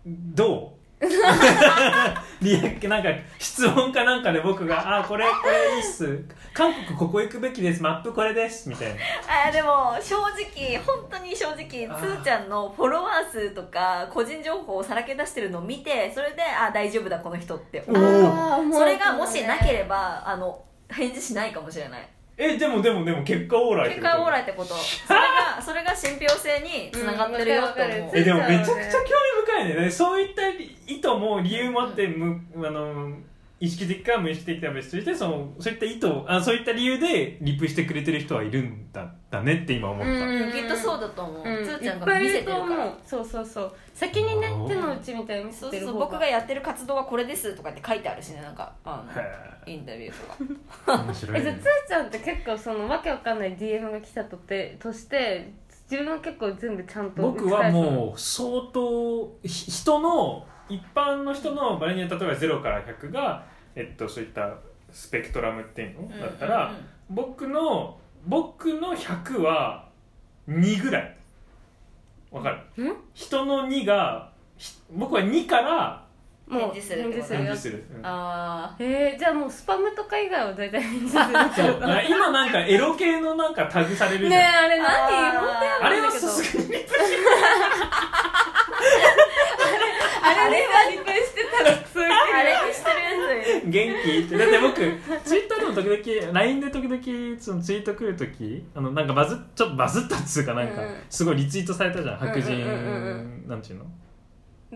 うん。どう？(laughs) リアクなんか質問かなんかで僕が「あこれこれいいっす。韓国ここ行くべきです。マップこれです」みたいな。あでも正直本当に正直つあー。ーちゃんのフォロワー数とか個人情報をさらけ出してるのを見てそれであ大丈夫だこの人って思う。それがもしなければあの返事しないかもしれないえでもでもでも結果オーライって結こと？果オーライってこと。(laughs) それがそれが信憑性につながってるよって思う、えでもめちゃくちゃ興味深いね。ねそういった意図も理由もあって、むあの意識的か無意識的かは別としてそのそういった意図あそういった理由でリプしてくれてる人はいるんだだねって今思った、うんきっとそうだと思う、うんつーちゃんいっぱいいると思うそうそうそう先にね手の内みたいに見そうそうてる方僕がやってる活動はこれですとかって書いてあるしねなんかあのインタビューとか面白いねえじゃあつーちゃんって結構そのわけわかんない DM が来たとてとして自分は結構全部ちゃんと僕はもう相当ひ人の一般の人の場合には例えば0から100が、えっと、そういったスペクトラムっていうのだったら、僕の僕の100は2ぐらい。わかる？ん？人の2がひ僕は2からもう返事する返事するうん。あえー、じゃあもうスパムとか以外は大体返事する。そうあ今なんかエロ系のなんかタグされるじゃん、ねえあれ何？本当やあれはさすがにあれはリプしてたらすごいあれにしてるやつ元気ってだって僕ツイッターでも時々 LINE で時々そのツイート来る時あのなんかバズちょっとバズったっつうかなんかうんすごいリツイートされたじゃん白人、うんうんうんなんていうの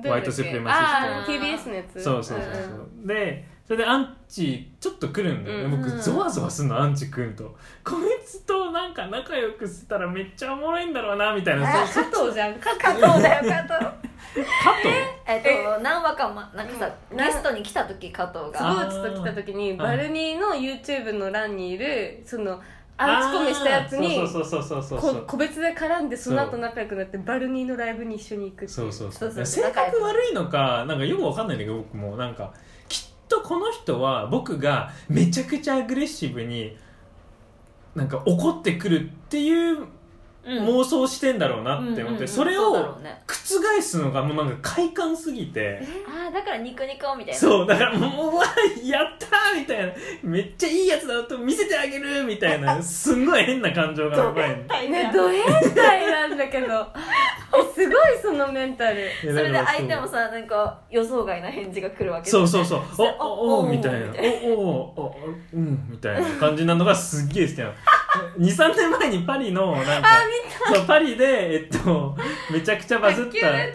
ホワイトセプレマシストあー TBS のやつそうそうそうそう、でそれでアンチちょっと来るんだよね、うん。僕ゾワゾワすんのアンチくんと。こいつとなんか仲良くしたらめっちゃおもろいんだろうなみたいな。そう加藤じゃん。加藤。だよ加藤。加えっと何話かまなんかさうん。ゲストに来た時加藤スポがーツと来た時にバルニーの YouTube の欄にいるそのアンチコメしたやつに個別で絡んでその後仲良くなってバルニーのライブに一緒に行くっていそうそう。そうそうそう。性格悪いのかなんかよくわかんないんだけど僕も。なんかとこの人は僕がめちゃくちゃアグレッシブになんか怒ってくるっていううん妄想してんだろうなって思って、それを覆すのがもうなんか快感すぎて。ああだからニコニコみたいな。そうだからもうやったーみたいな。めっちゃいいやつだと見せてあげるみたいなすんごい変な感情がやばいのねド変態なんだけど。え (laughs) すごいそのメンタル。そそれで相手もさなんか予想外な返事が来るわけそうそうそう。おおおおみたいな。おおおうんみたいな感じなのがすっげえ好きなの23年前にパリのなんかそうパリでえっとめちゃくちゃバズっ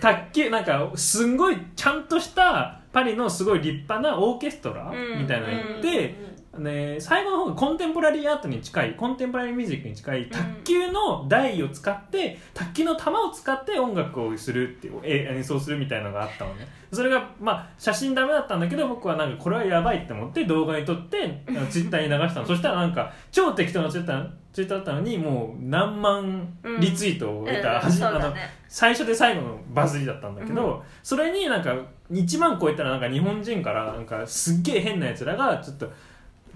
た卓球なんかすんごいちゃんとしたパリのすごい立派なオーケストラうんみたいなの行って、ね、最後の方がコンテンポラリーアートに近いコンテンポラリーミュージックに近い卓球の台を使って卓球の球を使って音楽をするっていうえ演奏するみたいなのがあったのね。それがまあ写真ダメだったんだけど僕はなんかこれはやばいって思って動画に撮ってツイッターに流したの。そしたらなんか超適当なツイッターツイッターだったのにもう何万リツイートを得た、うん。うだね。最初で最後のバズりだったんだけど、それになんか1万超えたらなんか日本人からなんかすっげえ変なやつらがちょっと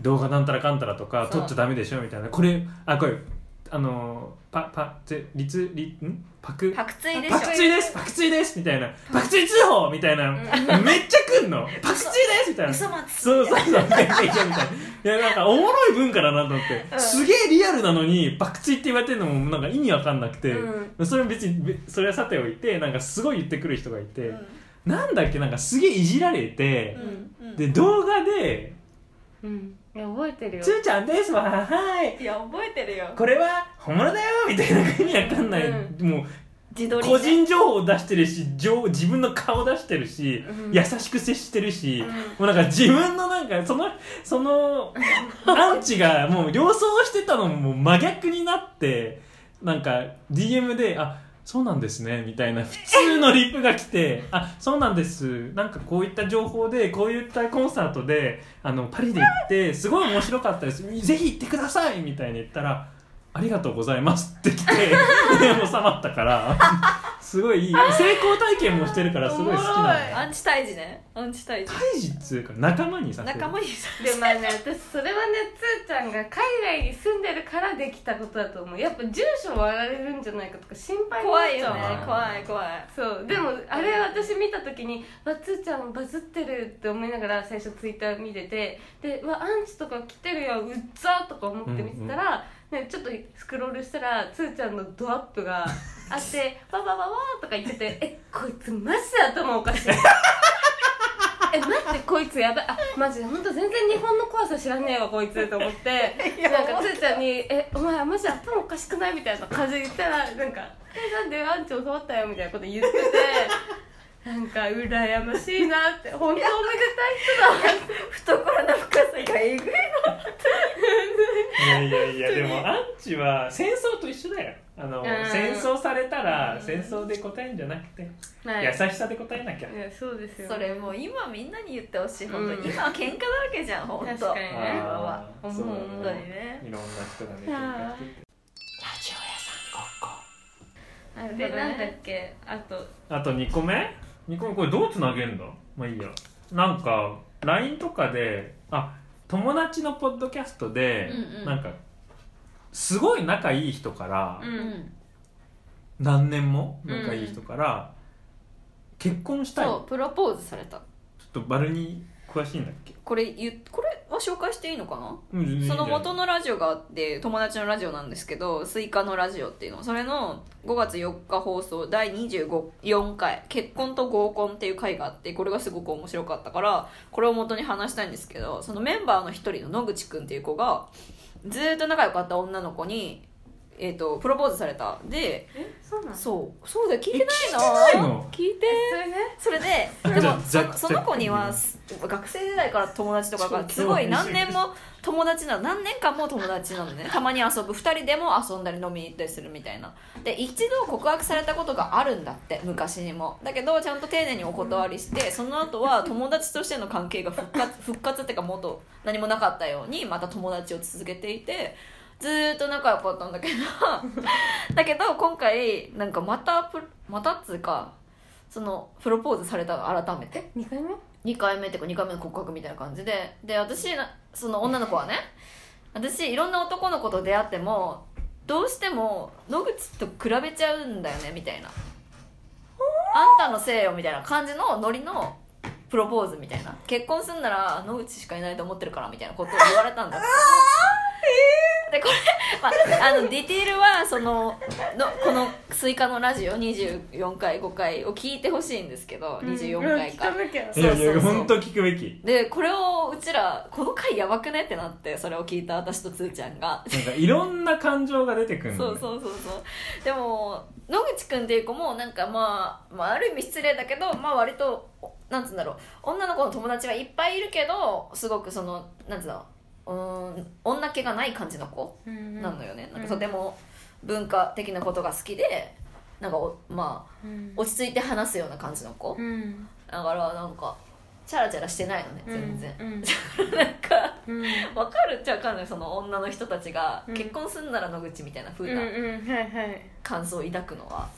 動画なんたらかんたらとか撮っちゃダメでしょみたいな。これあこれあのパパぜリツリん？パク？パクツイでしょ。パクツイです。パクツイです。みたいな。パクツイ通報みたいな。めっちゃ来んの。パクツイです。みたいな。嘘。松そうそうそう、みたいな。いや、なんか、おもろい文化だなと思って、うん。すげえリアルなのに、バクチって言われてるのも、なんか意味わかんなくて、うそれ別に、べそれはさておいて、なんかすごい言ってくる人がいて、うん。なんだっけ、なんかすげえいじられて、うん。うん。で、動画で、うんいや覚えてるよ。つーちゃんですわ、はい。いや覚えてるよ。これは本物だよみたいな意味わかんない、うもう自撮りね。個人情報出してるし情自分の顔出してるし、うん。優しく接してるし、うん。もうなんか自分のなんかそのそのアンチがもう様相してたのも真逆になってなんか DM で「あそうなんですね」みたいな普通のリプが来て「あそうなんです。なんかこういった情報でこういったコンサートであのパリで行ってすごい面白かったです。ぜひ行ってください」みたいに言ったら「ありがとうございます」って来て (laughs) で収まったから。すごいいい。成功体験もしてるからすごい好きなの。アンチ退治ね。アンチ退治。胎児っつうか仲間にさせる。仲間にさでまあね私それはねつーちゃんが海外に住んでるからできたことだと思う。やっぱ住所割られるんじゃないかとか心配になっ怖いよちゃうね怖い怖い。そう。でもあれ私見た時に「わつーちゃんバズってる」って思いながら最初ツイッター見ててで「わアンチとか来てるようっざ」とか思って見てたら、ね、ちょっとスクロールしたらつーちゃんのドアップが (laughs) あって「わわわわ」とか言ってて「えこいつマジで頭おかしい」(laughs) え待ってこいつやばい。あマジで本当全然日本の怖さ知らねえわこいつと思って。(laughs) なんかつーちゃんに「えお前マジで頭おかしくない?」みたいな感じで言ったらなんか「えなんでアンチ教わったよ」みたいなこと言っててなんか羨ましいなって。(laughs) 本当おめでたい人だ。わ懐の深さがえぐいいやいやいやでもアンチは戦争と一緒だよ。あのうん。戦争されたら戦争で答えるんじゃなくてはい。優しさで答えなきゃ。いやそうですよ。それもう今みんなに言ってほしい本当うん。に今は喧嘩だらけじゃん本当。確かにね。本当にね。いろんな人がね喧嘩してて。あでなんだっけ？あと。あと2個目？2個目これどうつなげんだ？まあいいや。なんか LINE とかであ友達のポッドキャストで、うんうん。なんかすごい仲いい人から、ううん。ん何年も仲いい人から、結婚したい。そうプロポーズされた。ょっとバルニー詳しいんだっけ？これ言うこれは紹介していいのかな？うんその元のラジオがあって友達のラジオなんですけど「スイカのラジオ」っていうの。それの5月4日放送第24回「結婚と合コン」っていう回があってこれがすごく面白かったからこれを元に話したいんですけどそのメンバーの一人の野口くんっていう子がずーっと仲良かった女の子に、えー、とプロポーズされた。でえそうなの？そう。そうだよ。聞いてないの？え聞いてないの？聞いて。それね。それででもざそその子にはす学生時代から友達とかがすごい何年も友達なの。何年間も友達なのね。たまに遊ぶ。2人でも遊んだり飲みに行ったりするみたいな。で一度告白されたことがあるんだって昔にも。だけどちゃんと丁寧にお断りしてその後は友達としての関係が復活復活っていうか元何もなかったようにまた友達を続けていてずーっと仲良かったんだけど (laughs) だけど今回なんかまたプまたっつうかそのプロポーズされたの改めて。2回目？2回目っていうか2回目の告白みたいな感じで。で私なその女の子はね私いろんな男の子と出会ってもどうしても野口と比べちゃうんだよねみたいな。あんたのせいよみたいな感じのノリのプロポーズみたいな。結婚すんなら野口しかいないと思ってるからみたいなことを言われたんだでこれ、まあ、あのディティールはそののこの「スイカのラジオ」24回5回を聞いてほしいんですけど24回か、うん聞かなきゃ。いやいや本当聞くべき。でこれをうちらこの回やばくねってなってそれを聞いた私とつーちゃんが。なんかいろんな感情が出てくるそうそうそうそう。でも野口くんっていう子もなんかまあ、まあ、ある意味失礼だけどまあ割とおなんつうんだろう。女の子の友達はいっぱいいるけどすごくそのなんつうのうーん女気がない感じの子うんなのよね、なんかうん。とても文化的なことが好きでなんかおまあうん。落ち着いて話すような感じの子。うん。だからなんかチャラチャラしてないのね全然、うん。(laughs) なんかうん。わかるっちゃわかんない。その女の人たちがうん。結婚すんなら野口みたいなうん風なうんはいはい。感想を抱くのは。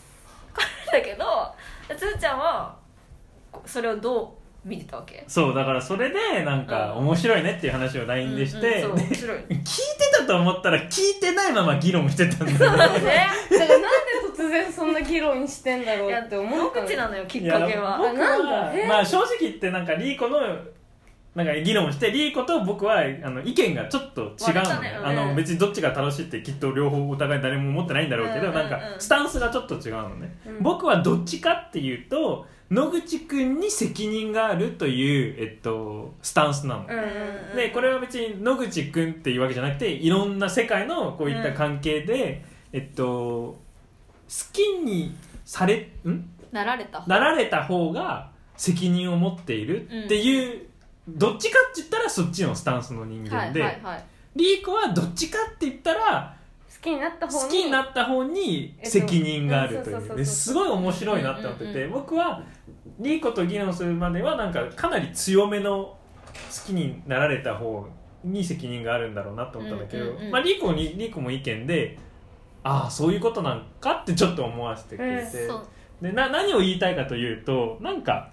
(laughs) だけどつーちゃんはこそれをどう見てたわけ？そうだからそれでなんかうん。面白いねっていう話を LINE でして、うんうんそう面白い。聞いてたと思ったら聞いてないまま議論してたんだよね。ね。だからなんで突然そんな議論してんだろいうやって思野ったの口なのよきっかけは。僕あなんだ？え？まあ正直言ってなんかリーコのなんか議論してリーコと僕はあの意見がちょっと違うのね。ね。うん。あの別にどっちが正しいってきっと両方お互い誰も思ってないんだろうけど、うんうんうん。なんかスタンスがちょっと違うのね、うん。僕はどっちかっていうと野口くんに責任があるという、えっと、スタンスなの、うんうんでこれは別に野口くんっていうわけじゃなくていろんな世界のこういった関係で、えっと好きにされん？なられた。なられた方が責任を持っているっていう、どっちかって言ったらそっちのスタンスの人はい間で、はいはいリーコはどっちかって言ったら好きになった方に好きになった方に責任があるとえっとう。んそうそうそうそういう。ですごい面白いなって思っててうんうん。僕はリーコと議論するまではなんかかなり強めの好きになられた方に責任があるんだろうなと思ったんだけど、うんうんうん。まあ、リーコにリーコも意見でああそういうことなんかってちょっと思わせてくれて、そうでな何を言いたいかというとなんか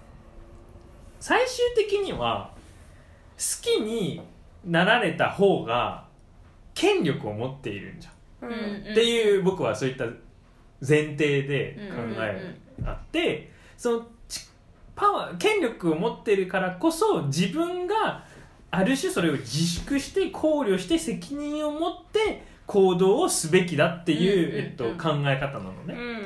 最終的には好きになられた方が権力を持っているんじゃん、うんうん。っていう僕はそういった前提で考うんうんうん。えあってそのちパワー権力を持っているからこそ自分がある種それを自粛して考慮して責任を持って行動をすべきだっていう、えっと、考え方なのね。うんうんう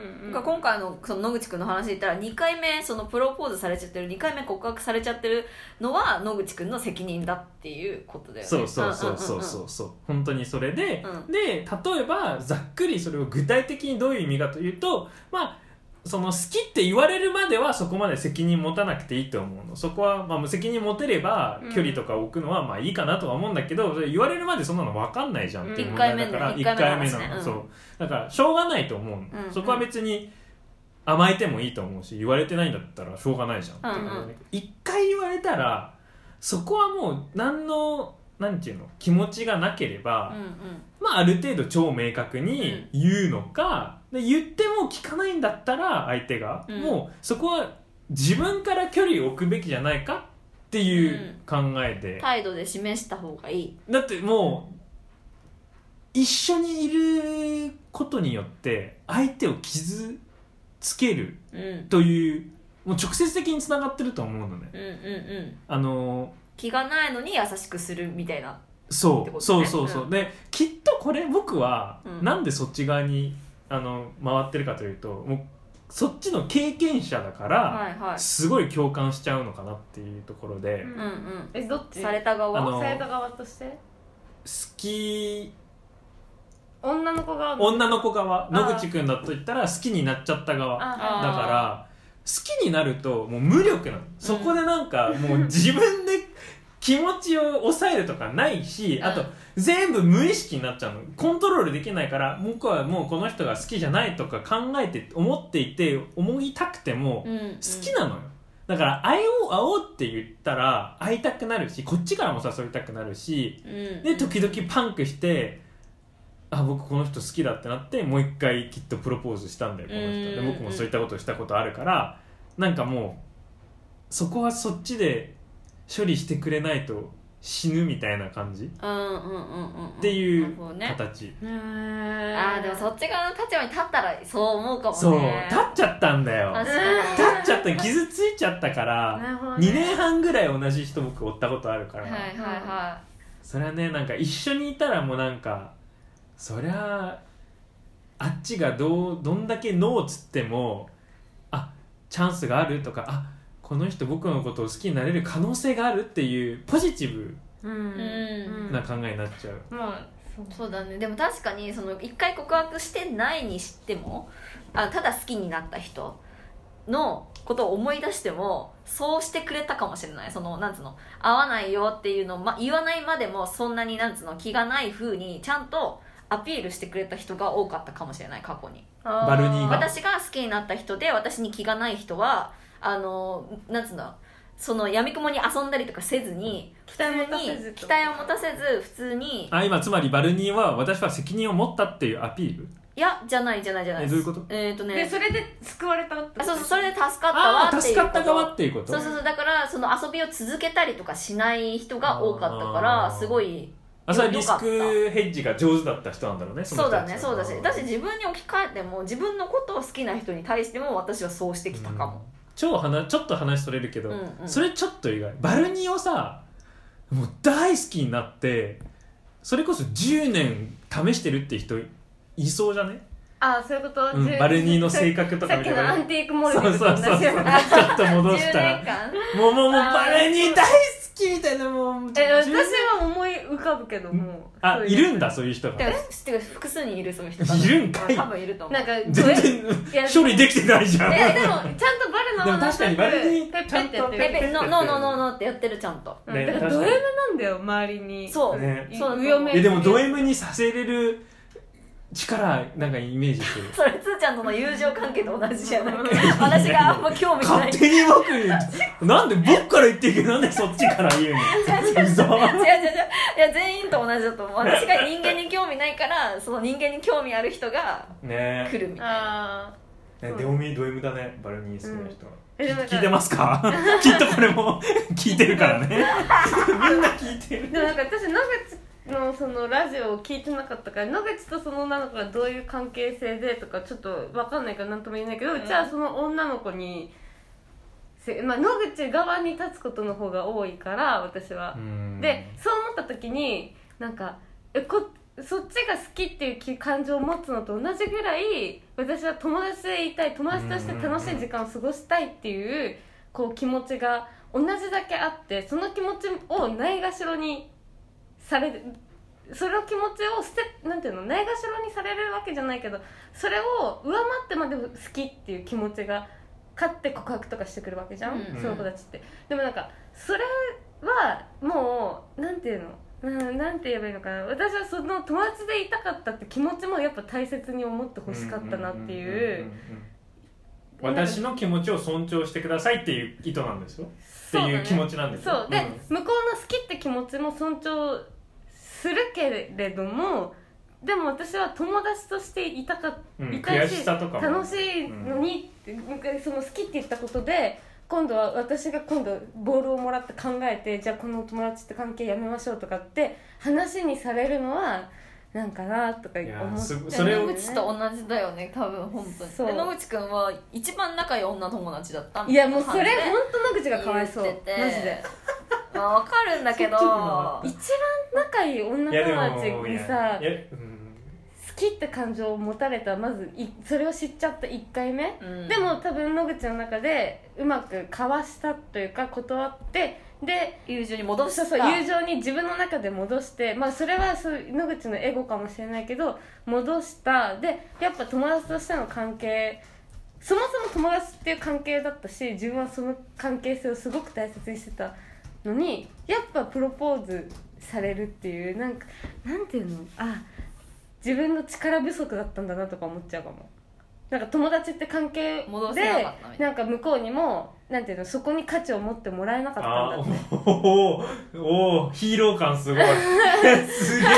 ん今回のその野口くんの話で言ったら2回目そのプロポーズされちゃってる2回目告白されちゃってるのは野口くんの責任だっていうことだよね。そうそうそうそうそう。そう本当にそれで、うん。で例えばざっくりそれを具体的にどういう意味かというとまあその好きって言われるまではそこまで責任持たなくていいと思うの。そこは、まあ、責任持てればうん。距離とか置くのはまあいいかなとは思うんだけど、それ言われるまでそんなの分かんないじゃんっていう問題だからうん一回目のね一回目の話ね。一なの、うん。そう。だからしょうがないと思うの、うんそこは別に甘えてもいいと思うし言われてないんだったらしょうがないじゃんっていう。のでね一、回言われたらそこはもう何のなんていうの気持ちがなければ、うんうん。まあ、ある程度超明確に言うのか、で言っても聞かないんだったら相手が、うん。もうそこは自分から距離を置くべきじゃないかっていう考えで、態度で示した方がいい。だってもう一緒にいることによって相手を傷つけるうん。というもう直接的につながってると思うのね。うんうんうん。あの気がないのに優しくするみたいなそう、ってことね。そうそうそう、うん。できっとこれ僕は、うん。なんでそっち側にあの回ってるかというともうそっちの経験者だから、はいはい。すごい共感しちゃうのかなっていうところで、うんうん。うんえどっち？された側？された側として？好き。女の子側？女の子側。あ。野口くんだと言ったら好きになっちゃった側。だああー。から好きになるともう無力なの。そこでなんかもう自分で気持ちを抑えるとかないし、うん。あと全部無意識になっちゃうの。コントロールできないから僕はもうこの人が好きじゃないとか考えて思っていて思いたくても好きなのよ、だから会おう会おうって言ったら会いたくなるしこっちからも誘いたくなるしうん。で時々パンクしてあ僕この人好きだってなってもう一回きっとプロポーズしたんだよこの人。でうん僕もそういったことをしたことあるからなんかもうそこはそっちで処理してくれないと死ぬみたいな感じ？うんうんうんうんうん。っていう形、あーでもそっち側の立場に立ったらそう思うかもね。そう。立っちゃったんだよ。確立っちゃった傷ついちゃったからなるほどね。2年半ぐらい同じ人僕追ったことあるから、はいはいはそれはねなんか一緒にいたらもうなんかそりゃあっちがどうどんだけノーっつってもあチャンスがあるとかあこの人僕のことを好きになれる可能性があるっていうポジティブうん。うんな考えになっちゃう、まあそうそうだね。でも確かにその一回告白してないにしてもあただ好きになった人のことを思い出してもそうしてくれたかもしれない。そのなんつうの？合わないよっていうのを、ま、言わないまでもそんなになんつうの気がない風にちゃんとアピールしてくれた人が多かったかもしれない過去に。バルニーが。私が好きになった人で私に気がない人はあのなんつうの？その闇雲に遊んだりとかせずに期待を持たせず普通に期待を持たせず普通に。あ今つまりバルニーは私は責任を持ったっていうアピール？いやじゃないじゃないじゃないえどういうこと？えっ、とね。でそれで救われたってあそうそうそれで助かったわっていうこと。助かった側っていうこと？そうそうそうだからその遊びを続けたりとかしない人が多かったかあらー。すごいあそれはリスクヘッジが上手だった人なんだろうねのそう人たちは。だねそうだし。だし自分に置き換えても自分のことを好きな人に対しても私はそうしてきたかも、超話ちょっと話それるけど、うんうん。それちょっと意外。バルニーをさもう大好きになってそれこそ10年試してるって人いそうじゃね、あそういうこと、うん、バルニーの性格とかさっきのアンティークモルそうデそうそうそうちょルと同じようなっと戻した。10ら年間。もうもうもうバルニー大好きみたいなもうえ私10は思い浮かぶけどもあいるんだそういう人が。てかてか複数にいるそういう人。いるんかい？多分いると思う。なんか全然処理できてないじゃん。えでもちゃんとバルのでも確かにバルニーペッペってやってる。ペペノノーノーノーノーってやってるちゃんと。だからド M なんだよ周りに。そう、そう。上を向いてえでもド M にさせれる力なんかイメージする。(laughs) それつーちゃんとの友情関係と同じじゃない。(laughs) 私があんま興味ない。勝手に僕になんで僕から言ってるけどなんでそっちから言うの？うざ違う違う違ういや全員と同じだと思う。私が人間に興味ないからその人間に興味ある人がね。来るみたいな。あねド M ド M だね。バルニー好きな人。は、えでもなんか聞いてますか？(laughs) きっとこれも聞いてるからね。みんな聞いてる。ーでもなんか私野口のそのラジオを聞いてなかったから野口とその女の子がどういう関係性でとかちょっと分かんないから何とも言えないけど、うちはその女の子にせ、まあ、野口側に立つことの方が多いから私は、でそう思った時になんかえこそっちが好きっていう気感情を持つのと同じぐらい私は友達でいたい友達として楽しい時間を過ごしたいっていうこう気持ちが同じだけあってその気持ちをないがしろにされるその気持ちを捨てなんていうのないがしろにされるわけじゃないけどそれを上回ってまで好きっていう気持ちが勝って告白とかしてくるわけじゃん、うん。その子たちって。でもなんかそれはもうなんていうのうんなんて言えばいいのかな。私はその友達でいたかったって気持ちもやっぱ大切に思ってほしかったなっていう。私の気持ちを尊重してくださいっていう意図なんですよ。っていう気持ちなんですよ。そうで、向こうの好きって気持ちも尊重するけれどもでも私は友達としていたか、うんいたし楽しいのに、その好きって言ったことで今度は私が今度ボールをもらって考えてじゃあこの友達って関係やめましょうとかって話にされるのはなんかなとか思って野口と同じだよね多分本当に。野口くんは一番仲いい女友達だったいやもうそれ本当野口がかわいそう。マジで。まあわかるんだけど。一番仲いい女友も達にさ好きって感情を持たれたまずいそれを知っちゃった1回目、うん。でも多分野口の中でうまく交わしたというか断ってで友情に戻したそう友情に自分の中で戻してまあそれはそう野口のエゴかもしれないけど戻した。でやっぱ友達としての関係そもそも友達っていう関係だったし自分はその関係性をすごく大切にしてたのにやっぱプロポーズされるっていうなんかなんていうの？あ自分の力不足だったんだなとか思っちゃうかも。なんか友達って関係でなんか向こうにもなんていうのそこに価値を持ってもらえなかったんあだって。(laughs) おおおおヒーロー感すごいすげえ。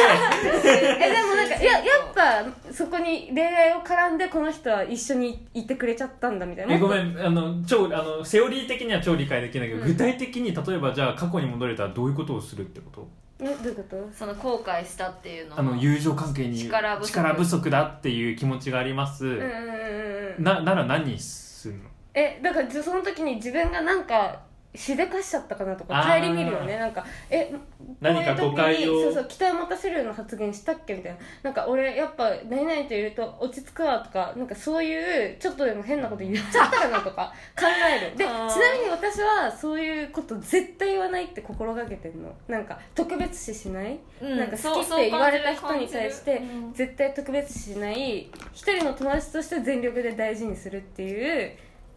えでもなんかいややっぱそこに恋愛を絡んでこの人は一緒にいてくれちゃったんだみたいな。えごめんあの超あのセオリー的には超理解できないけど、うん。具体的に例えばじゃあ過去に戻れたらどういうことをするってこと？えどういうこと？その後悔したっていうの？はあの友情関係に力不足。力不足だっていう気持ちがあります、うんうんうんうん。ななら何するの？えだからその時に自分がなんかしでかしちゃったかなとかあー。顧みるよね。なんかえ何か誤解をこういう時にそうそう期待を持たせるような発言したっけみたいな。なんか俺やっぱ何々といると落ち着くわとかなんかそういうちょっとでも変なこと言っちゃったかなとか考えるでちなみに私はそういうこと絶対言わないって心がけてるのなんか特別視しないうんなんか好きって言われた人に対して絶対特別視しない一人の友達として全力で大事にするっていう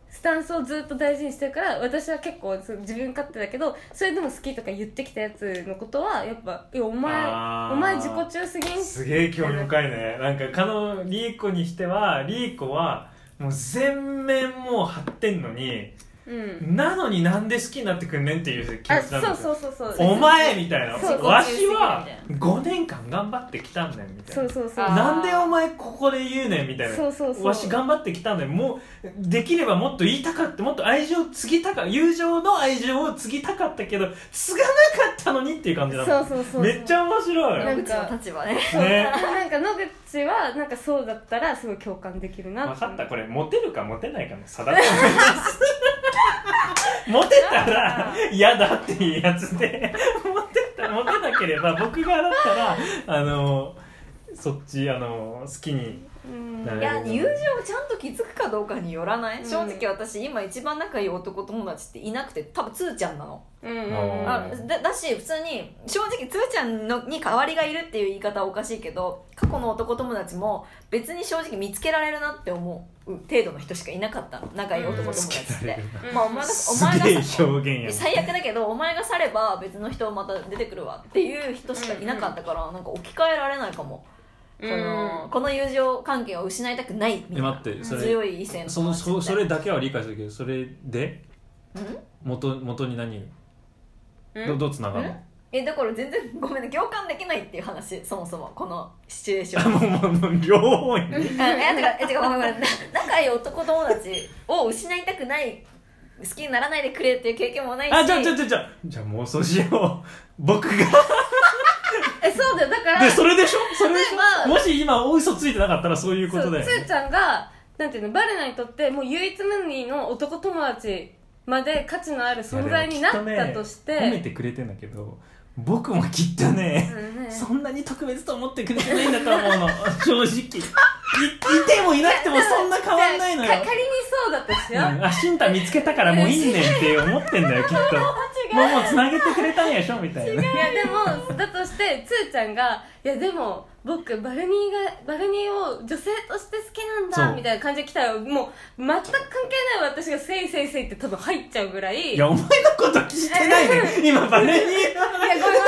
スタンスをずっと大事にしてるから私は結構そう自分勝手だけどそれでも好きとか言ってきたやつのことはやっぱ「いやお前お前自己中すぎん」すげえ興味深いね。なんかかのリーコにしてはリーコはもう全面もう張ってんのにうん。なのになんで好きになってくんねんっていう気あ持ちなんですよ。そうそうそうお前みたいな。そうわしは自5年間頑張ってきたんだよみたいな。そうそうそう。あーなんでお前ここで言うねんみたいな。そうそうそう。わし頑張ってきたんだよ。もうできればもっと言いたかったもっと愛情を継ぎたか友情の愛情を継ぎたかったけど継がなかったのにっていう感じなのそうそうそうめっちゃ面白い。なん野口の立場ね。ね。なんか野口はなんかそうだったらすごい共感できるな分かった。これモテるかモテないかの差だと思います (laughs) モテたら嫌だっていうやつでモテたモテなければ僕がだったらあのそっちあの好きにいや友情をちゃんと気づくかどうかによらない、うん。正直私今一番仲いい男友達っていなくて多分つーちゃんなの、うん。うんうんあだだし普通に正直つーちゃんのに代わりがいるっていう言い方はおかしいけど過去の男友達も別に正直見つけられるなって思う程度の人しかいなかった。の仲いい男友達って、うん。まあお前がおす前が最悪だけどお前が去れば別の人また出てくるわっていう人しかいなかったから、なんか置き換えられないかも、そのこの友情関係を失いたくないみたいえな待ってそれ強い異性のそのそそれだけは理解するけどそれでうん？元元に何？うん？どどうつながるの？ん？えだから全然ごめんね共感できないっていう話そもそもこのシチュエーショあンもうもうもう両方に。えてかごめんごめん。な仲いい男友達を失いたくない好きにならないでくれっていう経験もないし。あじゃあじゃあじゃあじゃあじゃあ妄想しよう。(laughs) 僕が。(laughs) えそうだよだから。でそれでしょ？それでしょ？もし今お嘘ついてなかったらそういうことだよね。そうつーちゃんがなんていうのバレナにとってもう唯一無二の男友達まで価値のある存在になったとして、ね褒めてくれてんだけど僕もきっとね、そんなに特別と思ってくれてないんだと思うの。(laughs) 正直。いいてもいなくてもそんな変わんないのよ。(laughs) か仮にそうだとしよ。う、うん。あしんた見つけたからもういいねんって思ってんだよきっと。もうもうつなげてくれたんやしょみたいな。いやでもだとしてつーちゃんが「いやでも僕バルニーがバルニーを女性として好きなんだ」みたいな感じで来たらもう全く関係ない私が「せいせいせい」って多分入っちゃうぐらい。いやお前のこと聞いてないね今バレにいやごめん。ごめん。い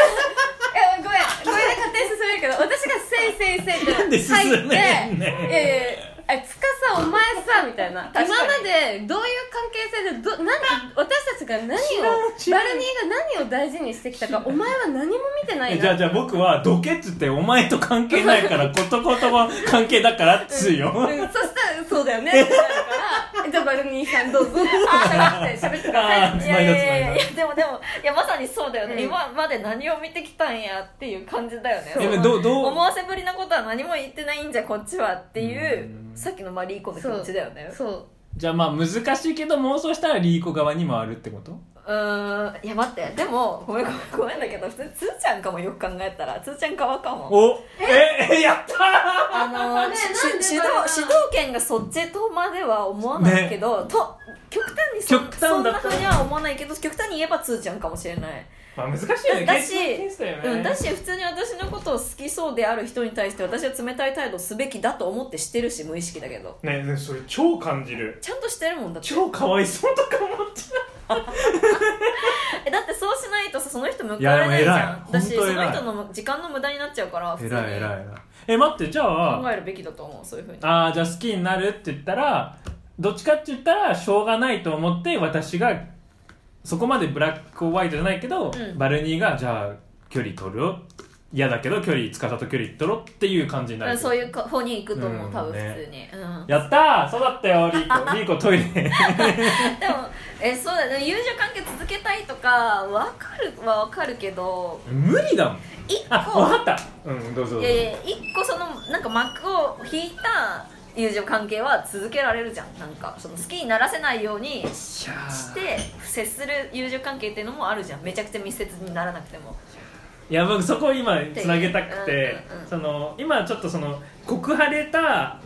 やごめんこれで勝手に進めるけど私が「せいせいせい」ってなんで進入ってめんね。んいやいやいやあつかさお前さ (laughs) みたいな。今までどういう関係性でどなんで私たちか何をバルニーが何を大事にしてきたかお前は何も見てないなえじゃあじゃあ僕はどけっつってお前と関係ないから (laughs) ことことも関係だからっつうよ、うんそしたらそうだよね。ってなるからじゃあバルニーさんどうぞ。(laughs) あーって喋ってください。いやいやいやいやでもでもいやまさにそうだよね、うん今まで何を見てきたんやっていう感じだよね思わせぶりなことは何も言ってないんじゃこっちはっていううんさっきのマリーコの気持ちだよね。そうじゃあまあ難しいけど妄想したらリーコ側に回るってこと？うーんいや待って。でもごめんごめんごめんだけど普通につーちゃんかもよく考えたらつーちゃん側かも。おええやったあの (laughs) ねしなんでし主導バレた主導権がそっちとまでは思わないけど、と極端にそ極端だそんなふうには思わないけど極端に言えばつーちゃんかもしれないまあ難しいよね。だしね。うん、だし普通に私のことを好きそうである人に対して私は冷たい態度すべきだと思ってしてるし無意識だけど。ねねそれ超感じる。ちゃんとしてるもんだって。超かわいそうとか思っちゃ (laughs) えだってそうしないとさその人報われないじゃん。だしその人の時間の無駄になっちゃうから偉い偉い偉い。え待ってじゃあ考えるべきだと思うそういうふうに。ああじゃあ好きになるって言ったらどっちかって言ったらしょうがないと思って私がそこまでブラックホワイトじゃないけど、うん。バルニーがじゃあ距離取る？よ嫌だけど距離司と距離取ろうっていう感じになる。うんそういう方に行くと思う、うん多分普ね通に、うん。やったー！そうだったよ！リーコ (laughs) リーコトイレ。でもえそうだね友情関係続けたいとかわかるはわかるけど。無理だもん。一あ個分かった。うんどうぞどうぞ。いやいや一個そのなんか幕を引いた友情関係は続けられるじゃん。なんかその好きにならせないようにしして接する友情関係っていうのもあるじゃん。めちゃくちゃ密接にならなくても。いや僕そこを今つなげたくてうんうんうんその今ちょっとその告白れた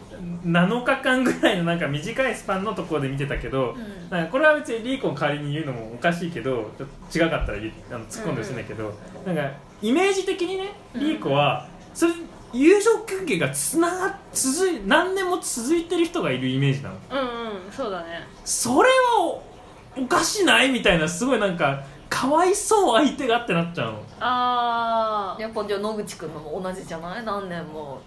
7日間ぐらいのなんか短いスパンのところで見てたけど、うん。なんかこれは別にリーコの代わりに言うのもおかしいけどちょっと違かったらあの突っ込んでほしいんだけど、なんかイメージ的にねリーコはそれ友情関係がつなが続い何年も続いてる人がいるイメージなの。うんうんそうだね。それはおおかしないみたいなすごいなんかかわいそう相手がってなっちゃうの。あやっぱじゃあ野口くんのも同じじゃない？何年も。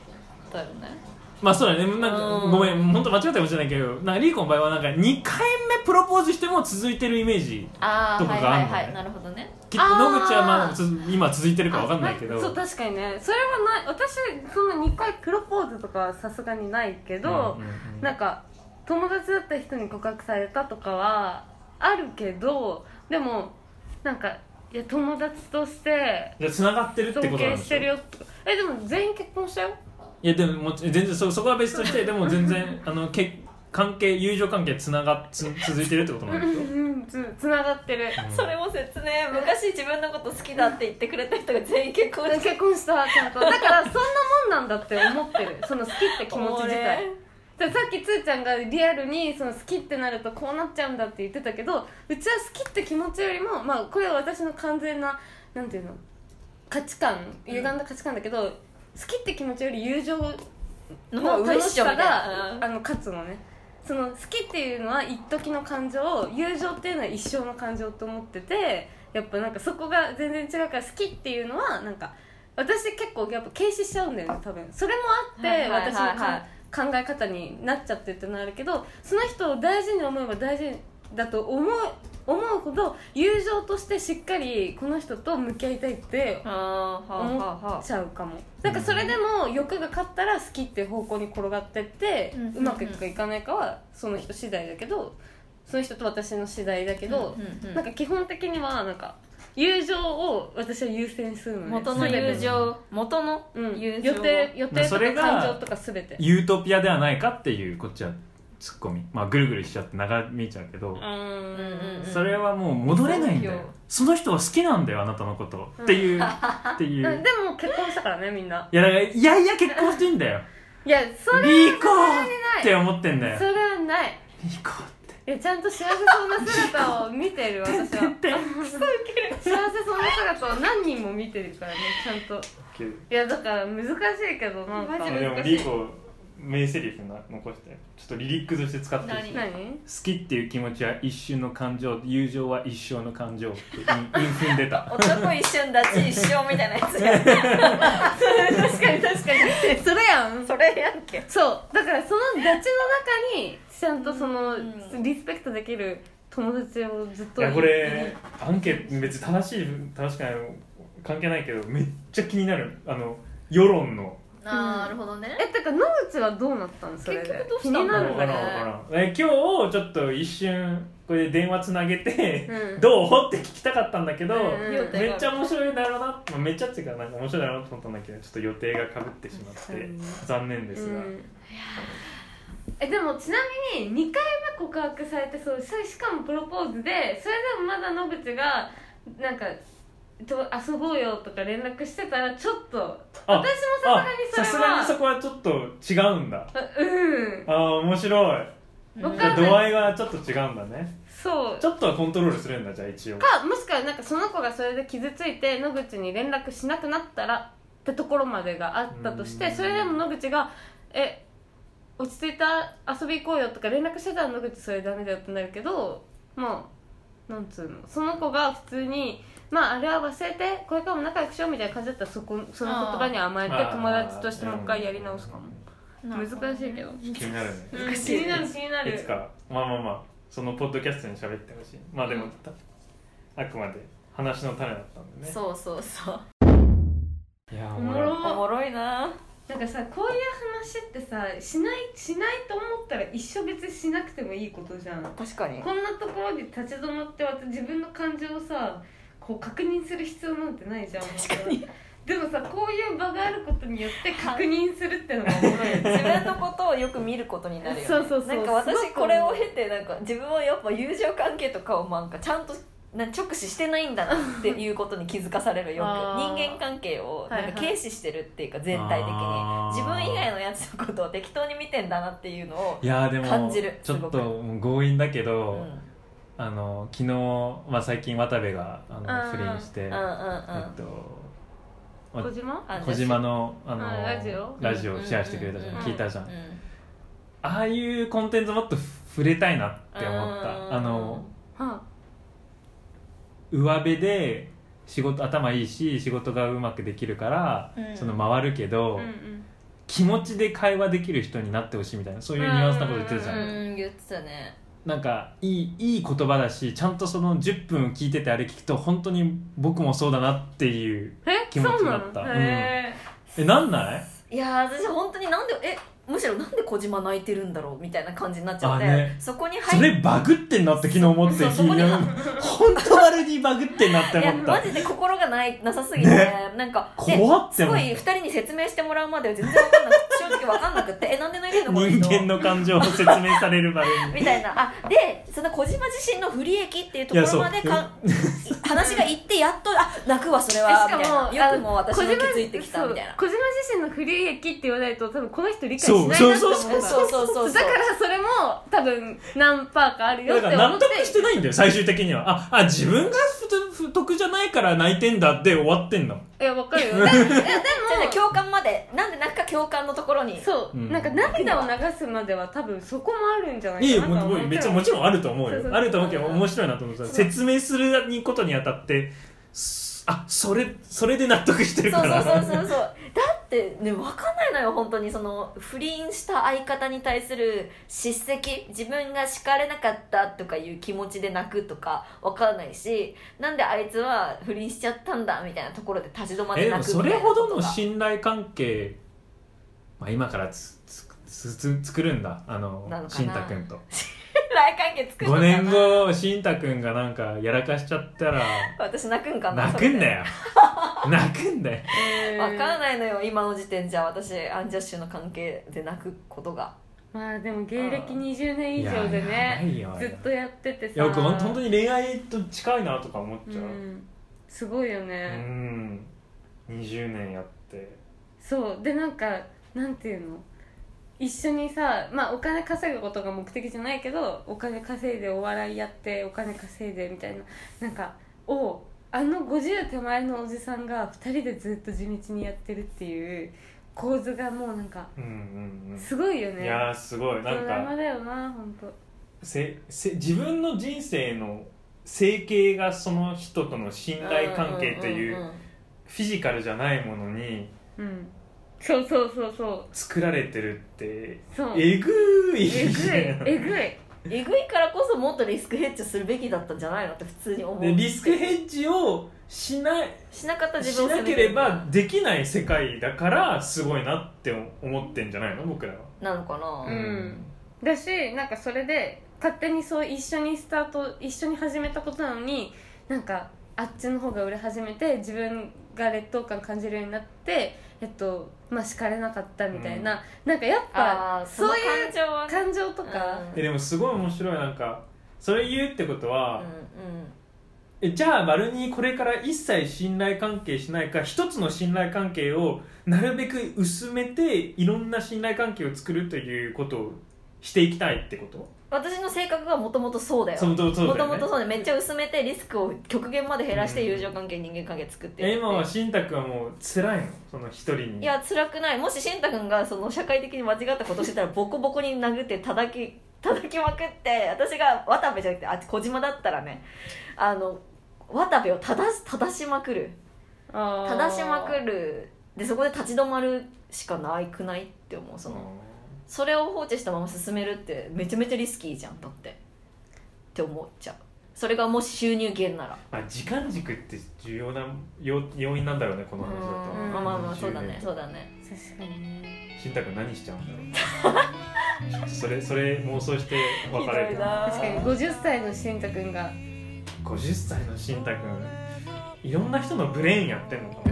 だよねまあそうだね。なんかうんごめん本当間違ったかもしれないけどなんかリーコの場合はなんか2回目プロポーズしても続いてるイメージとかがあんのね。はいなるほどね。きっと野口はまあ今続いてるかわかんないけど。そう確かにね。それはない私その2回プロポーズとかはさすがにないけど、うんうんうんなんか友達だった人に告白されたとかはあるけどでもなんかいや友達としてじゃあ繋がってるって尊ことなんでしょ？敬してるよとかえでも全員結婚したよいやでももち全然そそこは別として (laughs) でも全然あのけ関係友情関係つながっつ続いてるってことなんでしょうんつつながってる。それも説明。昔自分のこと好きだって言ってくれた人が全員結婚して。結婚したちゃんと。だからそんなもんなんだって思ってる。その好きって気持ち自体。でさっきつーちゃんがリアルにその好きってなるとこうなっちゃうんだって言ってたけどうちは好きって気持ちよりもまあこれは私の完全ななんていうの価値観歪んだ価値観だけど、好きって気持ちより友情のしさが、な。あの勝つのね。その好きっていうのは一時の感情友情っていうのは一生の感情と思っててやっぱなんかそこが全然違うから好きっていうのはなんか私結構やっぱ軽視しちゃうんだよね多分。それもあって、はいはい私のか考え方になっちゃってるってのはあるけどその人を大事に思えば大事だと思う思うほど友情としてしっかりこの人と向き合いたいってあーはあ思はあ。はっちゃうかも。なんかそれでも欲が勝ったら好きっていう方向に転がってって、うん。うまくいくかいかないかはその人次第だけどその人と私の次第だけど、うんうんうんなんか基本的にはなんか友情を私は優先するのね。元の友情元の。うん、友情。予定予定とか感情とか全て。ユートピアではないかっていうこっちはツッコミ。まあぐるぐるしちゃって長見えちゃうけど、それはもう戻れないんだよ。その人は好きなんだよあなたのこと、っていう (laughs) っていう。うんでも結婚したからねみんな。いやだからいやいや結婚してんだよ。いやそれリーコないって思ってんだよ。それはない。リーコって。いやちゃんと幸せそうな姿を見てる (laughs) 私は。幸せそうな姿を何人も見てるからねちゃんと。いやだから難しいけどなんか。マジでも難しい。リーコ名台詞な残してちょっとリリックとして使ってほしい。好きっていう気持ちは一瞬の感情友情は一生の感情ってインイン踏んでた。(laughs) 男一瞬立ち一生みたいなやつや。確かに確かに。それやん。それやんけ。そう。だからそのダチの中にちゃんとその、うん。リスペクトできる友達をずっといやこれアンケート別に正しい正しくない関係ないけどめっちゃ気になる。あの世論のなるほどね。えてか野口はどうなったのそれで。結局どう気したんだろうになるん分からんえ今日ちょっと一瞬これで電話つなげて、うん。どう？って聞きたかったんだけど、うん。予定が。めっちゃ面白いだろうな、まあ、めっちゃっていうかなんか面白いだろうなと思ったんだけどちょっと予定がかぶってしまってうん。残念ですが、うん。えでもちなみに2回目告白されてそう。それしかもプロポーズでそれでもまだ野口がなんかと遊ぼうよとか連絡してたらちょっとあ私もあささすがすがにそれはにそこはちょっと違うんだ。あうん。あー面白い。わかんない。度合いがちょっと違うんだね。そう。ちょっとはコントロールするんだじゃあ一応。かもしくはなんかその子がそれで傷ついて野口に連絡しなくなったらってところまでがあったとしてうん。それでも野口が「え落ち着いた遊び行こうよ」とか連絡してたら野口それダメだよってなるけどまあなんつうのその子が普通に「まああれは忘れてこれからも仲良くしよう」みたいな感じだったらそこその言葉に甘えて友達としてもう一回やり直すかも。難しいけど。気になるね。うんしい。気になる気になる。いつか。まあまあまあそのポッドキャストに喋ってほしい。まあでも、うんたあくまで話の種だったんでね。そうそうそう。いやおもろおもろいな。なんかさこういう話ってさしないしないと思ったら一生別にしなくてもいいことじゃん。確かに。こんなところに立ち止まって私自分の感情をさこう確認する必要なんてないじゃん。確かに。でもさこういう場があることによって確認するってのがおもろいよ (laughs) 自ね分のことをよく見ることになるよね。そうそうそう。なんか私これを経てなんか自分はやっぱ友情関係とかをなんかちゃんとな直視してないんだなっていうことに気づかされるよく。(laughs) 人間関係をなんか軽視してるっていうか全体的に。自分以外のやつのことを適当に見てんだなっていうのをいやーでも感じる。ちょっと強引だけど、うんあの昨日、まあ、最近渡部があのうん不倫して、えっとま小島？あ小島のあのあラジオ？ラジオをシェアしてくれたじゃん、うん。聞いたじゃん、うああいうコンテンツもっと触れたいなって思った、うんあのは上辺で仕事頭いいし仕事がうまくできるから、うん。その回るけあど、気持ちで会話できる人になってほしいみたいなそういうニュアンスなこと言ってたじゃん言ってたねなんかいいいい言葉だしちゃんとその10分聞いててあれ聞くと本当に僕もそうだなっていうえ気持ちそうなの？だったへえなんない？いやー私本当になんでえむしろなんで小島泣いてるんだろうみたいな感じになっちゃって、あね。そこにそ入っれバグってんなって昨日思ってそうそ本当あれにバグってんなっていや思った。マジで心がないなさすぎて、ね。なんかで怖ってすご思ったい2人に説明してもらうまでは全然分かんなくて正直分かんなくてえなんで泣いてんのこの人？人間の感情を説明される場面みたいな。あでその小島自身の不利益っていうところまでか話がいってやっとあ泣くわそれは。みたいな。よくも私も気づいてきたみたいな。小島自身の不利益って言わないと多分この人理解しそうそうそうそう。そうそうだからそれも多分何パーかあるよってだから納思って得してないんだよ最終的には。ああ自分が不不得じゃないから泣いてんだって終わってんの。いやわかるよ。(laughs) でいやでも共感までなんで泣くか共感のところに。そう、うん。なんか涙を流すまでは多分そこもあるんじゃないかなとは思うもう別にもちろんあると思うよ。そうそう。あると思うけど面白いなと思っう。説明することにあたってすあそれそれで納得してるから。そうそうそうそうそう。だってね分かんないのよ本当に。その不倫した相方に対する叱責。自分が叱れなかったとかいう気持ちで泣くとか分かんないし。なんであいつは不倫しちゃったんだみたいなところで立ち止まって泣くみたいれほどの信頼関係、まあ、今からつつつつ作るんだ。あのなの慎太君と来関係作るの5かな。年後慎太君がなんかやらかしちゃったら私泣くんかな泣くんだよ。泣くんだよ。分かんないのよ今の時点じゃ。私アンジャッシュの関係で泣くことが。まあでも芸歴20年以上でねやばいよずっとやってていさや僕ほん本当に恋愛と近いなとか思っうちゃう、ん。すごいようね、ん20年やって。そう。でなんかなんていうの？一緒にさまあお金稼ぐことが目的じゃないけどお金稼いでお笑いやってお金稼いでみたいななんかをあの50手前のおじさんが2人でずっと地道にやってるっていう構図がもうなんかうんうんうん。すごいよね。いやーすごい。なんドラマかだよな本当せせ自分の人生の生計がその人との信頼関係といううんうんうん。フィジカルじゃないものにうんそうそうそうそう。作られてるってそう。えぐい。えぐい。えぐい。えぐいからこそもっとリスクヘッジするべきだったんじゃないのって普通に思う。でリスクヘッジをしないしなかった自し分を責なければできない世界だからすごいなって思ってんじゃないの僕らは。なのかな、うん。だしなんかそれで勝手にそう一緒にスタート一緒に始めたことなのになんかあっちの方が売れ始めて自分が劣等感感じるようになってえっとまあ叱れなかったみたいな、なんかやっぱそういう感情とか、えでもすごい面白い。なんかそれ言うってことは、うんうん。えじゃあバルニーこれから一切信頼関係しないか一つの信頼関係をなるべく薄めていろんな信頼関係を作るということをしていきたいってこと？私の性格がもともとそうだよ。そうそうそうだよね。もともとそう。でめっちゃ薄めてリスクを極限まで減らしてうん友情関係、人間関係作って今は信託はもう辛いの？その一人に。いや辛くない。もししんた君がその社会的に間違ったことしてたらボコボコに殴って叩き (laughs) 叩きまくって私が渡部じゃなくてあっち小島だったらね。あの渡部を正し正しまくる。正しまくる。でそこで立ち止まるしかないくないって思うそのそれを放置したまま進めるってめちゃめちゃリスキーじゃんだって。って思っちゃう。それがもし収入源なら。まあ、時間軸って重要な要要因なんだろうねこの話だと。うん。まあまあまあそうだねそうだね。確かにね。信託何しちゃうんだろうそれそれ妄想して別れる確かに。50歳のしんたくんが、50歳の信託いろんな人のブレーンやってんのか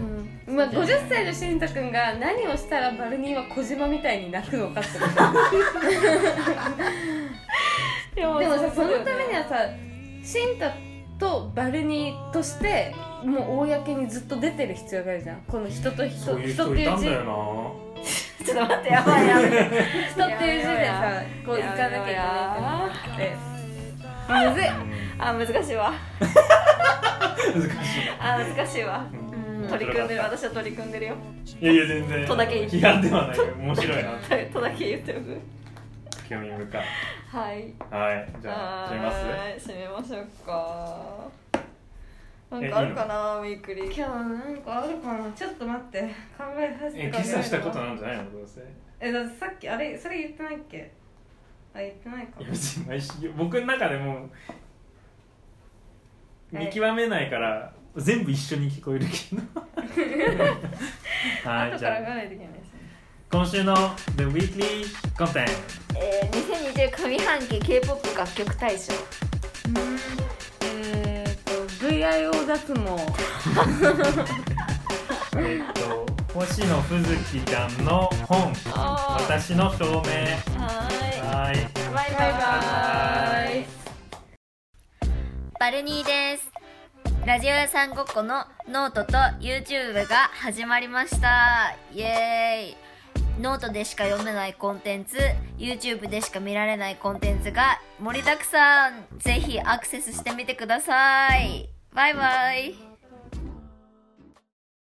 まあ、50歳のしんたくんが何をしたらバルニーは小島みたいになるのかってこと。ででもさそのためにはさシンタとバルニーとしてもう公にずっと出てる必要があるじゃん。この人と人そういう人人っていう字。いたんだよな。(laughs) ちょっと待ってやばいやばい。人っていう字でさこう行かなきゃいけないって。なってむずい。あ難しいわ。(laughs) 難しい。あ難しいわ取り組んでる私は取り組んでるよ。いやいや全然。とだけ言って批判ではない面白いなとだけ言っておく。興味深いはい。はい。じゃあ始めます？締めましょうか。なんかあるかなウィークリー。今日なんかあるかな。ちょっと待って。考えさせてえ今朝したことなんじゃないの？どうせ。えだってさっきあれ？それ言ってないっけ？あ言ってないか。いや別に毎週僕の中でもはい見極めないから全部一緒に聞こえるけど。(laughs) はい後からじゃあ考えないといけないですね。今週の The Weekly Content えー、2020上半期 K-POP 楽曲大賞。えーっと VIO 脱毛。(laughs) えっと星野ふずきちゃんの本。私の証明。はーい。はい。バイバイバイバイ。バルニーですラジオ屋さんごっこのノートと YouTube が始まりました。イエーイ。ノートでしか読めないコンテンツ YouTube でしか見られないコンテンツが盛りだくさん。ぜひアクセスしてみてください。バイバイ。